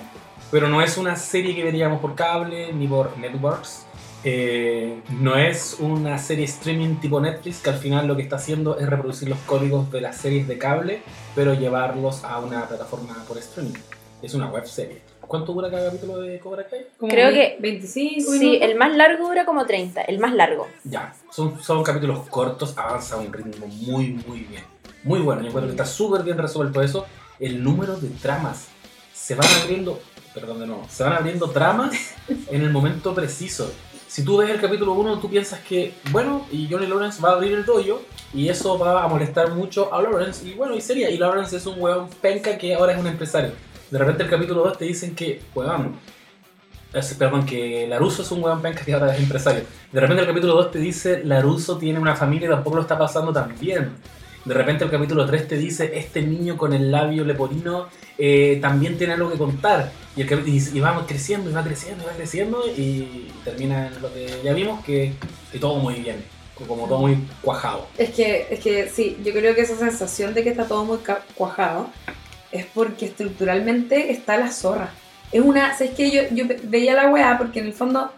pero no es una serie que veríamos por cable ni por networks. Eh, no es una serie streaming tipo Netflix que al final lo que está haciendo es reproducir los códigos de las series de cable, pero llevarlos a una plataforma por streaming. Es una web serie. ¿Cuánto dura cada capítulo de Cobra Kai? Creo que- 25 Sí, minutos. el más largo dura como 30, el más largo. Ya, son, son capítulos cortos, avanza a un ritmo muy, muy bien. Muy bueno, yo encuentro que está súper bien resuelto eso. El número de tramas se van abriendo, perdón nuevo, se van abriendo tramas en el momento preciso. Si tú ves el capítulo 1, tú piensas que, bueno, y Johnny Lawrence va a abrir el dojo y eso va a molestar mucho a Lawrence. Y bueno, y sería, y Lawrence es un weón penca que ahora es un empresario. De repente el capítulo 2 te dicen que, es- perdón, que Laruso es un weón penca que ahora es empresario. De repente el capítulo 2 te dice Laruso tiene una familia y tampoco lo está pasando tan bien. De repente el capítulo 3 te dice este niño con el labio leporino eh, también tiene algo que contar. Y, el y, y vamos creciendo, y va creciendo, y va creciendo, y termina lo que ya vimos, que, que todo muy bien, como todo muy cuajado. Es que, es que sí, yo creo que esa sensación de que está todo muy cuajado es porque estructuralmente está la zorra. Es una, ¿sabes qué? Yo, yo ve- veía la weá porque en el fondo,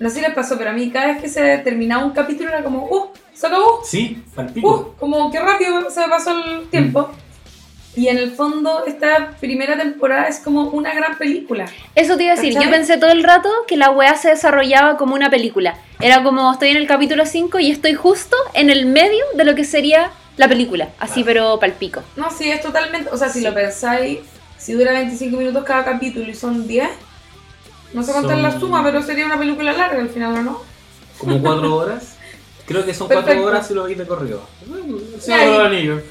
no sé si les pasó, pero a mí cada vez que se terminaba un capítulo era como, ¡uh! ¡Se acabó! Sí, palpico. ¡uh! Como que rápido se pasó el tiempo. Y en el fondo, esta primera temporada es como una gran película. Eso te iba a decir, ¿Cachai? yo pensé todo el rato que la weá se desarrollaba como una película. Era como estoy en el capítulo 5 y estoy justo en el medio de lo que sería la película. Así, pero palpico. No, sí, es totalmente. O sea, si Sí. lo pensáis, si dura 25 minutos cada capítulo y son 10, no sé cuánto es la Son- suma, pero sería una película larga al final, ¿o no? Como cuatro horas. Creo que son Perfecto. cuatro horas si lo veis de corrido. Sí, anillos.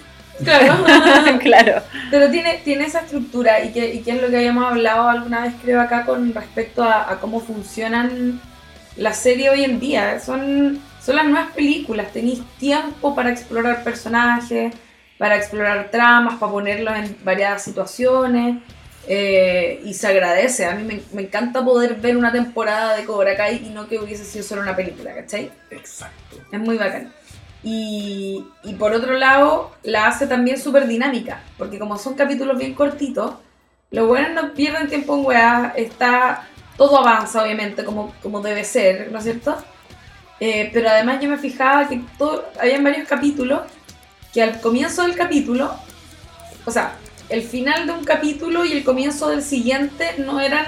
Claro. claro. pero tiene, tiene esa estructura y que, y que es lo que habíamos hablado alguna vez, creo, acá con respecto a, a cómo funcionan las series hoy en día. Son, son las nuevas películas. Tenéis tiempo para explorar personajes, para explorar tramas, para ponerlos en variadas situaciones. Eh, y se agradece. A mí me, me encanta poder ver una temporada de Cobra Kai y no que hubiese sido solo una película, ¿cachai? Exacto. Es muy bacán. Y, y por otro lado, la hace también súper dinámica, porque como son capítulos bien cortitos, los buenos no pierden tiempo en weá, está todo avanza obviamente como, como debe ser, ¿no es cierto? Eh, pero además yo me fijaba que todo, había varios capítulos que al comienzo del capítulo, o sea, el final de un capítulo y el comienzo del siguiente no eran,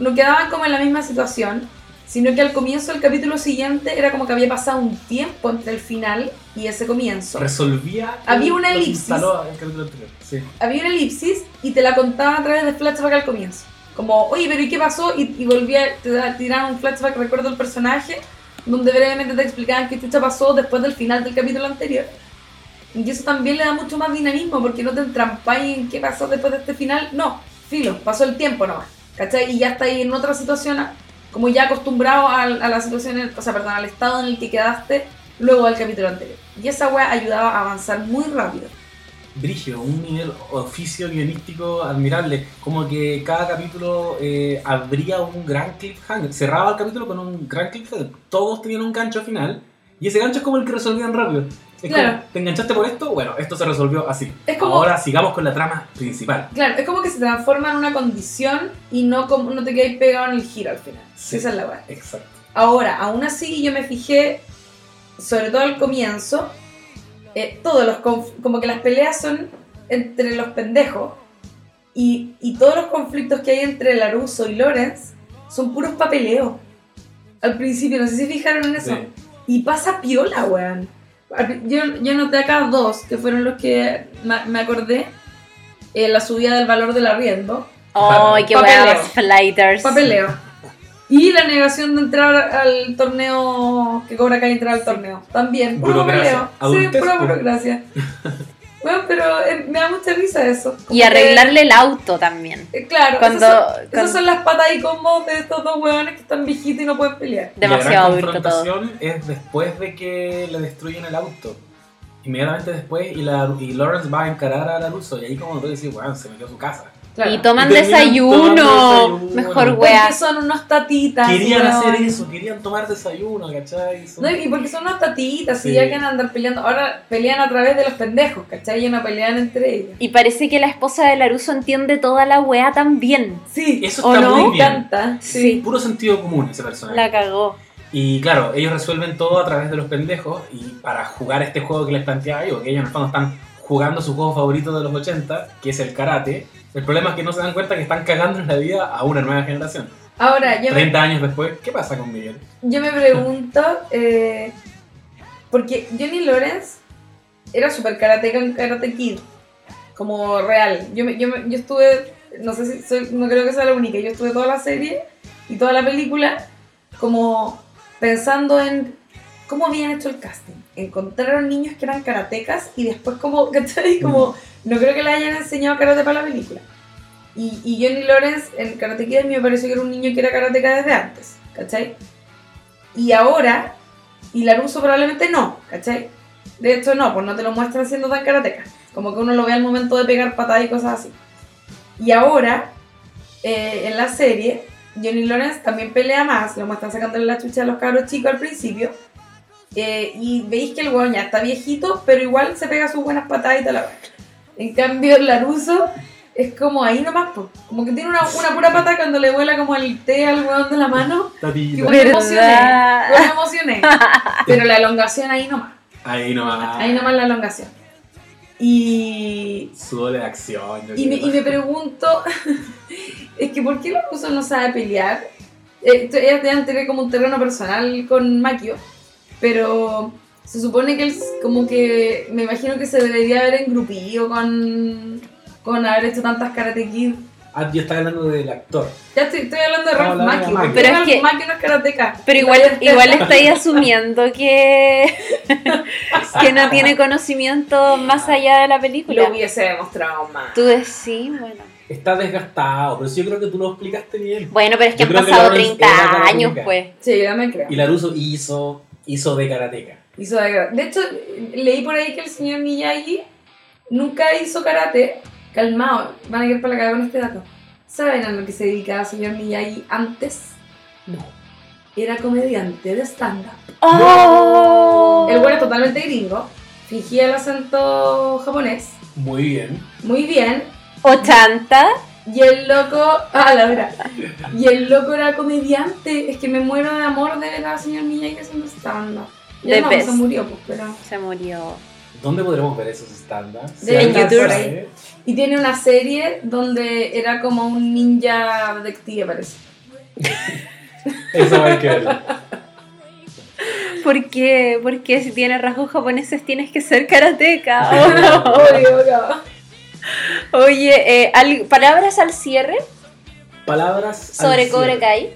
no quedaban como en la misma situación, sino que al comienzo del capítulo siguiente era como que había pasado un tiempo entre el final y ese comienzo. Resolvía. Había una elipsis. el capítulo anterior. Sí. Había una elipsis y te la contaban a través de flashback al comienzo. Como, oye, pero ¿y qué pasó? Y, y volvía, da- tiraban un flashback, recuerdo el personaje, donde brevemente te explicaban qué chucha pasó después del final del capítulo anterior. Y eso también le da mucho más dinamismo, porque no te entrampáis en qué pasó después de este final. No, filo, pasó el tiempo nomás. ¿Cachai? Y ya está ahí en otra situación, como ya acostumbrado al- a, la situación, o sea, perdón, al estado en el que quedaste luego del capítulo anterior. Y esa weá ayudaba a avanzar muy rápido. Brigio, un nivel oficio guionístico admirable. Como que cada capítulo eh, abría un gran cliffhanger. Cerraba el capítulo con un gran cliffhanger. Todos tenían un gancho final. Y ese gancho es como el que resolvían rápido. Es Claro. como, ¿te enganchaste por esto? Bueno, esto se resolvió así. Es como- Ahora sigamos con la trama principal. Claro, es como que se transforma en una condición y no, como, no te quedáis pegado en el giro al final. Sí. Esa es la weá. Exacto. Ahora, aún así yo me fijé, sobre todo al comienzo, eh, todos los como que las peleas son entre los pendejos y, y todos los conflictos que hay entre Laruso y Lorenz son puros papeleos. Al principio, no sé si fijaron en eso. Sí. Y pasa piola, weón. Yo, yo noté acá dos, que fueron los que me acordé. Eh, la subida del valor del arriendo. ¡Ay, qué más flighters! Papeleo. Y la negación de entrar al torneo, que cobra Kai entrar al torneo. También, puro papeleo. Sí, pura. burocracia. bueno, pero eh, me da mucha risa eso. Como Y que, arreglarle el auto también. eh, claro, Cuando- esas, son, cuando- esas son las patas y combos de estos dos hueones que están viejitos y no pueden pelear. Demasiado y la gran todo. confrontación es después de que le destruyen el auto. Inmediatamente después, y, la, y Lawrence va a encarar a Laruso. Y ahí, como tú decís, weón, se metió a su casa. Claro. Y toman Y desayuno. Mejor Porque wea. son unos tatitas. Querían hacer eso, querían tomar desayuno, ¿cachai? Son- No, y porque son unas tatitas, Sí. y ya que andar peleando. Ahora pelean a través de los pendejos, ¿cachai? Ya no pelean entre ellos. Y parece que la esposa de Laruso entiende toda la wea también. Sí, Eso ¿O está no? muy me bien. encanta. Sí. Puro sentido común ese personaje. La cagó. Y claro, ellos resuelven todo a través de los pendejos y para jugar este juego que les planteaba yo, que ellos en el fondo están jugando su juego favorito de los 80, que es el karate. El problema es que no se dan cuenta que están cagando en la vida a una nueva generación. Ahora, yo me, 30 años después, ¿qué pasa con Miguel? yo me pregunto, eh, porque Johnny Lawrence era super karateca en Karate Kid, como real. Yo, me- yo, me- yo estuve, no sé si soy, no creo que sea la única, yo estuve toda la serie y toda la película como pensando en cómo habían hecho el casting. Encontraron niños que eran karatecas y después como, ¿cachai? Como, no creo que le hayan enseñado karate para la película. Y, Johnny Lawrence en Karate me pareció que era un niño que era karateca desde antes, ¿cachai? Y ahora, y Laruso probablemente no, ¿cachai? De hecho no, pues no te lo muestran siendo tan karateca. Como que uno lo ve al momento de pegar patadas y cosas así. Y ahora, eh, en la serie, Johnny Lawrence también pelea más, lo muestran sacándole la chucha a los cabros chicos al principio. Eh, y veis que el weón ya está viejito, pero igual se pega sus buenas patadas y tal. En cambio, Laruso es como ahí nomás, po. como que tiene una, una pura pata cuando le vuela como el té al weón de la mano. Tatita. Igual me emocioné, me emocioné. Pero la elongación ahí nomás, Ahí nomás. ahí nomás la elongación. Y Su doble de acción. y me, creo. y me pregunto, es que ¿por qué Laruso no sabe pelear? Eh, ellas deben tener como un terreno personal con Makio, pero se supone que él como que, me imagino que se debería haber engrupido con, con haber hecho tantas Karate Kid. Ah, yo estaba hablando del actor. Ya estoy, estoy hablando de Ralph Macchio, porque Pero es Ralph que- Macchio no es karateka. Pero igual, igual estáis asumiendo que, que no tiene conocimiento más allá de la película. Lo hubiese demostrado más. Tú decís, bueno. Está desgastado, pero sí yo creo que tú lo explicaste bien. Bueno, pero es que Yo han que pasado Lawrence 30 era karateca. años, pues. Sí, yo también creo. Y Laruso hizo, hizo de karateca. Hizo de, de hecho, leí por ahí que el señor Miyagi nunca hizo karate, calmado, van a ir para la cagada con este dato. ¿Saben a lo que se dedicaba el señor Miyagi antes? No. Era comediante de stand-up. ¡Oh! El güey es totalmente gringo, fingía el acento japonés Muy bien. muy bien, 80. y el loco, ah, la verdad, y el loco era comediante, es que me muero de amor de ver al señor Miyagi haciendo stand-up. Ya The no, best. se murió, pues, pero... Se murió. ¿Dónde podremos ver esos estándares? De- En YouTube. Y tiene una serie donde era como un ninja detective, parece. Eso hay que verlo. ¿Por qué? Porque si tienes rasgos japoneses tienes que ser karateca. Obvio, obvio. Oye, eh, al- palabras al cierre Palabras al sobre cierre. Cobra Kai.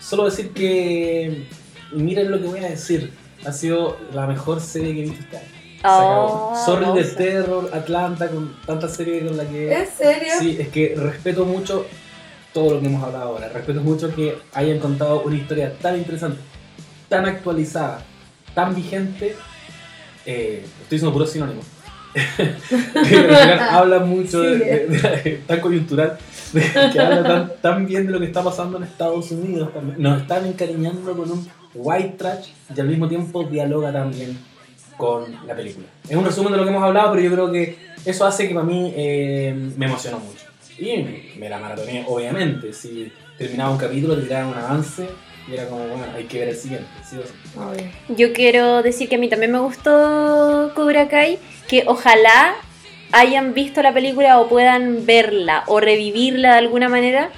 Solo decir que. Miren lo que voy a decir. Ha sido la mejor serie que he visto este año. Se acabó. Oh, Sorry de. Terror, Atlanta, con tanta serie con la que. ¿En serio? Sí, es que respeto mucho todo lo que hemos hablado ahora. Respeto mucho que hayan contado una historia tan interesante, tan actualizada, tan vigente. Eh, estoy diciendo puro sinónimo. que al final habla mucho de, de- de- tan coyuntural, que habla tan, tan bien de lo que está pasando en Estados Unidos. también. Nos están encariñando con un white trash y al mismo tiempo dialoga también con la película. Es un resumen de lo que hemos hablado, pero yo creo que eso hace que para mí eh, me emocionó mucho. Y me la maratoné, obviamente. Si terminaba un capítulo, te tiraban un avance y era como, bueno, hay que ver el siguiente. ¿sí. Yo quiero decir que a mí también me gustó Cobra Kai, que ojalá hayan visto la película o puedan verla o revivirla de alguna manera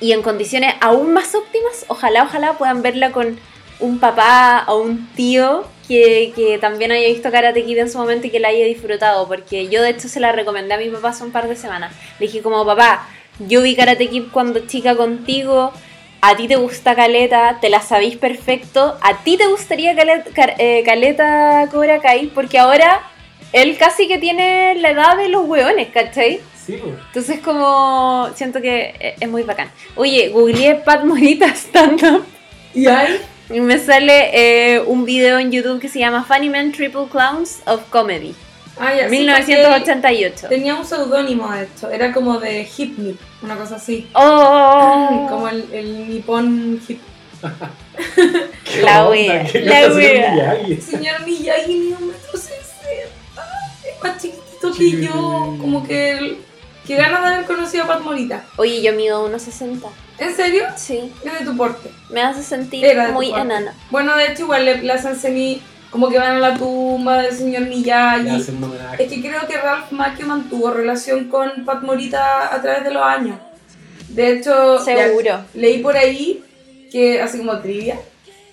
y en condiciones aún más óptimas, ojalá, ojalá puedan verla con un papá o un tío que, que también haya visto Karate Kid en su momento y que la haya disfrutado, porque yo de hecho se la recomendé a mi papá hace un par de semanas. Le dije como, papá, yo vi Karate Kid cuando chica contigo, a ti te gusta Caleta, te la sabís perfecto, a ti te gustaría Caleta, eh, Caleta Cobra Kai, porque ahora él casi que tiene la edad de los hueones, ¿cachai? Sí, pues. Entonces como siento que e- es muy bacán. Oye, googleé Pat Morita stand-up ¿Y ahí? y me sale eh, un video en YouTube que se llama Funny Men Triple Clowns of Comedy, Ah, ya, sí, porque 1988. Tenía un seudónimo de esto, era como de Hip Nip, una cosa así. Oh, Como el, el nipón hip. ¿Qué La wea, ¿Qué la wea. Señor Miyagi mide un metro más chiquitito que yo. Como que... el- Que ganas de haber conocido a Pat Morita. Oye, yo mido 1.60. ¿En serio? Sí, Es de tu porte. me hace sentir Era muy enana. Bueno, de hecho igual le, le hacen semi... Como que van a la tumba del señor Miyagi. hacen un homenaje. Es que creo que Ralph Macchio mantuvo relación con Pat Morita a través de los años. De hecho, ya Seguro. leí por ahí que, así como trivia,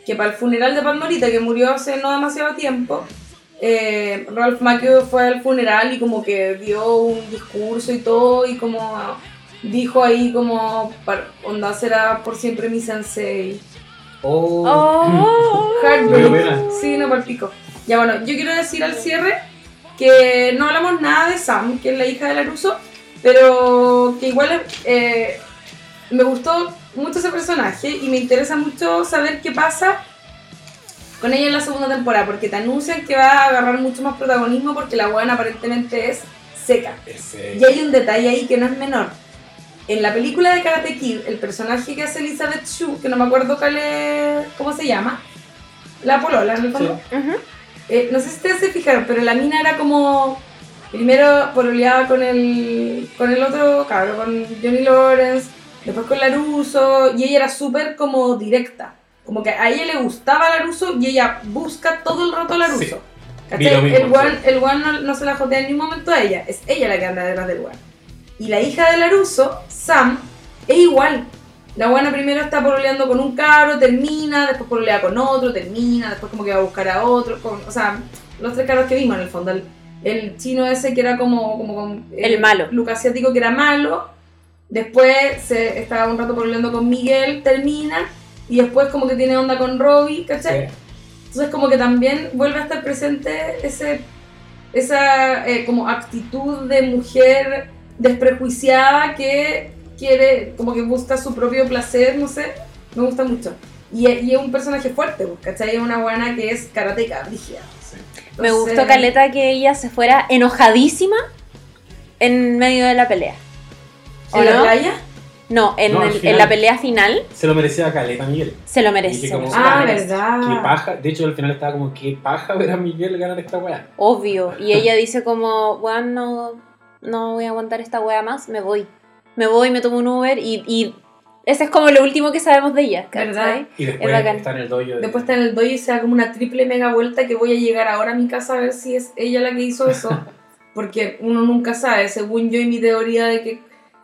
que para el funeral de Pat Morita, que murió hace no demasiado tiempo, eh, Ralph Macchio fue al funeral y como que dio un discurso y todo, y como dijo ahí como, para, onda será por siempre mi sensei. Oh. Oh. Heartbreak. Sí, no, pico. Ya bueno, yo quiero decir al cierre que no hablamos nada de Sam, que es la hija de Laruso, pero que igual eh, me gustó mucho ese personaje y me interesa mucho saber qué pasa con ella en la segunda temporada, porque te anuncian que va a agarrar mucho más protagonismo porque la buena aparentemente es seca. Ese. Y hay un detalle ahí que no es menor. En la película de Karate Kid, el personaje que hace Elizabeth Shue, que no me acuerdo cuál es, cómo se llama, la polola Ujú. eh, no sé si ustedes se fijaron, pero la mina era como, primero pololeaba con el, con el otro cabro, con Johnny Lawrence, después con Laruso, y ella era súper como directa. Como que a ella le gustaba Laruso y ella busca todo el rato a Laruso. Sí. El one, sí. el one no, no se la jotea en ningún momento a ella, es ella la que anda detrás del one. Y la hija de Laruso, Sam, es igual. La buena primero está pololeando con un cabro, termina, después pololea con otro, termina, después como que va a buscar a otro. con- o sea, los tres cabros que vimos en el fondo. El, el chino ese que era como, como con, El malo. Lucasiático que era malo. Después se estaba un rato pololeando con Miguel, termina. Y después como que tiene onda con Robbie, ¿cachai? Sí. Entonces como que también vuelve a estar presente ese, esa eh, como actitud de mujer desprejuiciada que quiere, como que busca su propio placer, no sé, me gusta mucho. Y, y es un personaje fuerte, pues, ¿cachai? Es una buena que es karateca, rígida. Sí. Me Entonces, gustó Caleta que ella se fuera enojadísima en medio de la pelea. ¿O ¿En la no? playa? No, en, No, el- en final. la pelea final Se lo merecía Caleta Miguel. se lo merece. como- Ah, verdad. Qué paja. De hecho, al final estaba como, qué paja ver a Miguel ganar esta weá. Obvio. Y ella dice como, bueno, no, no voy a aguantar esta wea más, me voy. Me voy, me tomo un Uber y, y ese es como lo último que sabemos de ella. ¿cachai? ¿Verdad? Y después bacán. está en el dojo de... Después está en el dojo y se da como una triple mega vuelta que voy a llegar ahora a mi casa a ver si es ella la que hizo eso. Porque uno nunca sabe, según yo y mi teoría de que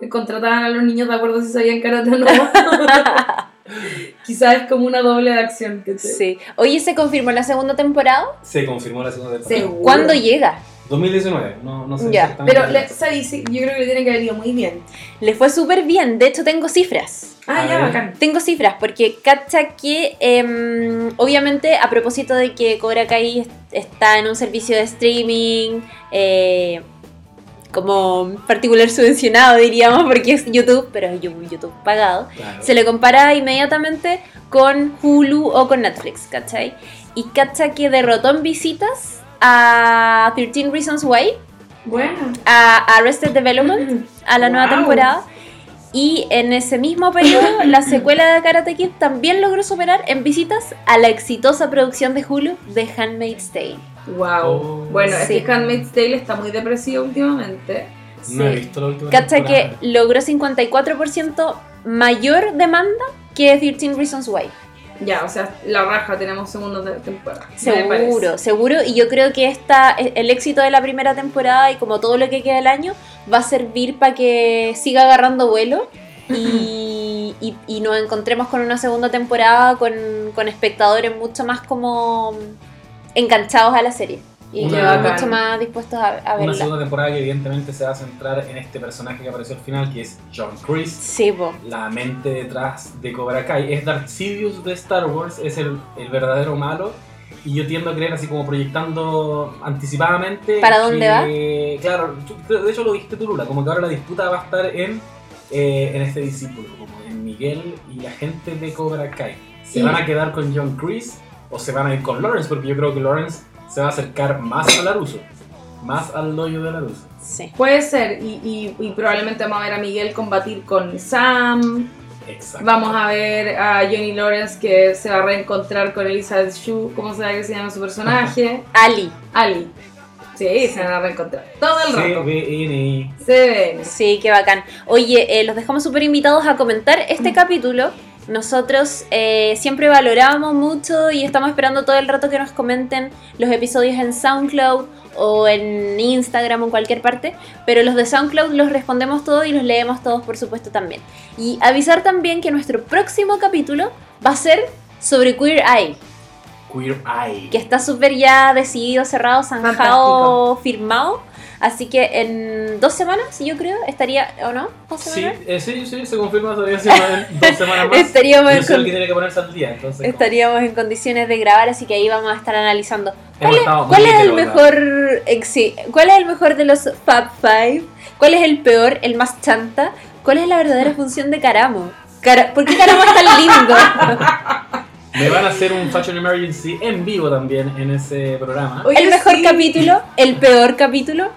contrataban a los niños de acuerdo si sabían karate o no. Quizás es como una doble de acción. Que te... Sí. Oye, ¿se confirmó la segunda temporada? Se confirmó la segunda temporada. Seguro. ¿Cuándo llega? 2019, no, no sé Ya, exactamente. Pero le, yo creo que le tiene que haber ido muy bien. Le fue súper bien. De hecho, tengo cifras. Ah, A ya, ver. bacán. Tengo cifras porque cacha que em, obviamente a propósito de que Cobra Kai est- está en un servicio de streaming eh, como particular subvencionado diríamos porque es YouTube, pero es YouTube pagado, Claro. se le compara inmediatamente con Hulu o con Netflix, ¿cachai? Y cacha que derrotó en visitas a 13 Reasons Why, Bueno. a Arrested Development, a la nueva temporada. Y en ese mismo periodo, la secuela de Karate Kid también logró superar en visitas a la exitosa producción de Hulu de Handmaid's Tale. Wow. Oh, bueno, sí. es que Handmaid's Tale está muy depresiva últimamente. No he Sí. visto la última Cacha que logró 54% mayor demanda que 13 Reasons Why. Ya, o sea, la raja tenemos segunda te- temporada. Seguro, seguro. Y yo creo que esta, el éxito de la primera temporada y como todo lo que queda del año va a servir para que siga agarrando vuelo y, y- y nos encontremos con una segunda temporada con, con espectadores mucho más como enganchados a la serie y Una- que mucho más dispuestos a, a Una verla. segunda temporada que evidentemente se va a centrar en este personaje que apareció al final, que es John Chris. Sí. La mente detrás de Cobra Kai. Es Darth Sidious de Star Wars, es el, el verdadero malo. Y yo tiendo a creer, así como proyectando anticipadamente. ¿Para dónde que- Claro, tú- de hecho lo dijiste tú, Lula, como que ahora la disputa va a estar en, eh, en este discípulo, como en Miguel y la gente de Cobra Kai. ¿Se Y- van a quedar con John Chris o se van a ir con Lawrence? Porque yo creo que Lawrence se va a acercar más a Laruso, más al dojo de Laruso. Sí. Puede ser, y, y- y probablemente vamos a ver a Miguel combatir con Sam. Exacto. Vamos a ver a Johnny Lawrence que se va a reencontrar con Elizabeth Shue, ¿cómo se que se llama su personaje? Ali. Ali. Sí, se van a reencontrar. Todo el rato. CBN. Se ven. Sí, qué bacán. Oye, eh, los dejamos súper invitados a comentar este capítulo. Nosotros eh, siempre valoramos mucho y estamos esperando todo el rato que nos comenten los episodios en SoundCloud o en Instagram o en cualquier parte. Pero los de SoundCloud los respondemos todos y los leemos todos, por supuesto, también. Y avisar también que nuestro próximo capítulo va a ser sobre Queer Eye, Queer Eye. que está súper ya decidido, cerrado, zanjado, firmado. Así que en dos semanas, yo creo, estaría, ¿o no? ¿Dos Sí, semanas? eh, sí, sí, se confirma todavía en dos semanas más. Estaríamos en el con- que tiene que ponerse al día, entonces. Estaríamos en condiciones de grabar, así que ahí vamos a estar analizando. ¿Cuál es, cuál el mejor eh, sí, ¿Cuál es el mejor de los Fab Five? ¿Cuál es el peor, el más chanta? ¿Cuál es la verdadera función de Caramo? Cara- ¿Por qué Caramo es tan lindo? Me van a hacer un Fashion Emergency en vivo también en ese programa. Oye, el mejor sí. capítulo, el peor capítulo,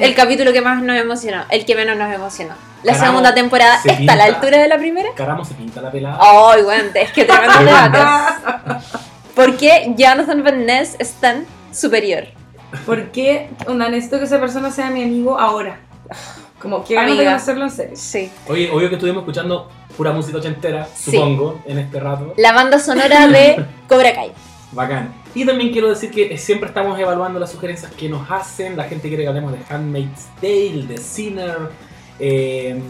el capítulo que más nos emocionó, el que menos nos emocionó. La Caramo segunda temporada se está a la altura de la primera. Caramo se pinta la pelada. Ay, bueno, es que tremendo debate. ¿Por qué Jonathan Van Ness es tan superior? ¿Por qué? Onda, necesito que esa persona sea mi amigo ahora. Como que ganas de Amiga. hacerlo en serio. Sí. Oye, obvio que estuvimos escuchando pura música ochentera, Sí. supongo, en este rato. La banda sonora de Cobra Kai. Bacán. Y también quiero decir que siempre estamos evaluando las sugerencias que nos hacen. La gente quiere que hablemos de Handmaid's Tale, de Sinner, eh,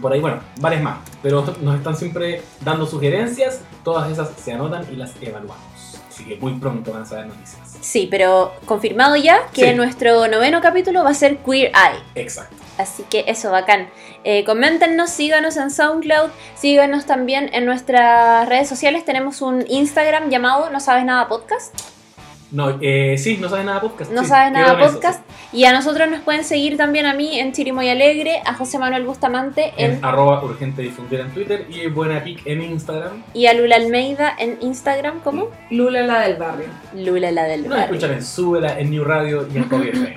por ahí, bueno, varias más. Pero nos están siempre dando sugerencias. Todas esas se anotan y las evaluamos. Así que muy pronto van a saber noticias. Sí, pero confirmado ya que Sí. nuestro noveno capítulo va a ser Queer Eye. Exacto. Así que eso, bacán. Eh, coméntenos, síganos en SoundCloud, síganos también en nuestras redes sociales. Tenemos un Instagram llamado No Sabes Nada Podcast. No, eh, sí, no sabes nada podcast. No sí, Sabes quedó Nada eso, Podcast. Y a nosotros nos pueden seguir también a mí en Chirimoy Alegre, a José Manuel Bustamante. En en, arroba urgente difundir en Twitter y buena pic en Instagram. y a Lula Almeida en Instagram como Lula la del barrio. Lula la del Nos barrio. escuchan en Súbela, en New Radio y en FM.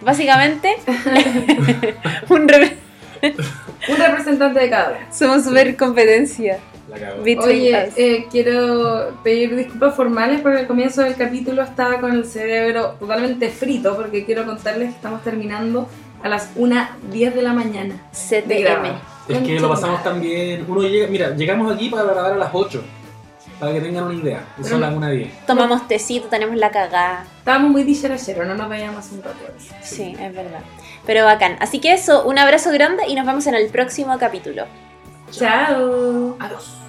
Básicamente, un re- Un representante de cada uno. somos super competencia. La Oye, eh, quiero pedir disculpas formales porque al comienzo del capítulo estaba con el cerebro totalmente frito porque quiero contarles que estamos terminando a las 1.10 de la mañana. de CTM. Es que lo pasamos tan bien. Uno llega, mira, llegamos aquí para grabar a las 8. Para que tengan una idea. Y son Pero- las 1.10. Tomamos tecito, tenemos la cagada. Estábamos muy dicharacheros, no nos veíamos un rato. Sí, es verdad. Pero bacán. Así que eso, un abrazo grande y nos vemos en el próximo capítulo. Chao. Adiós.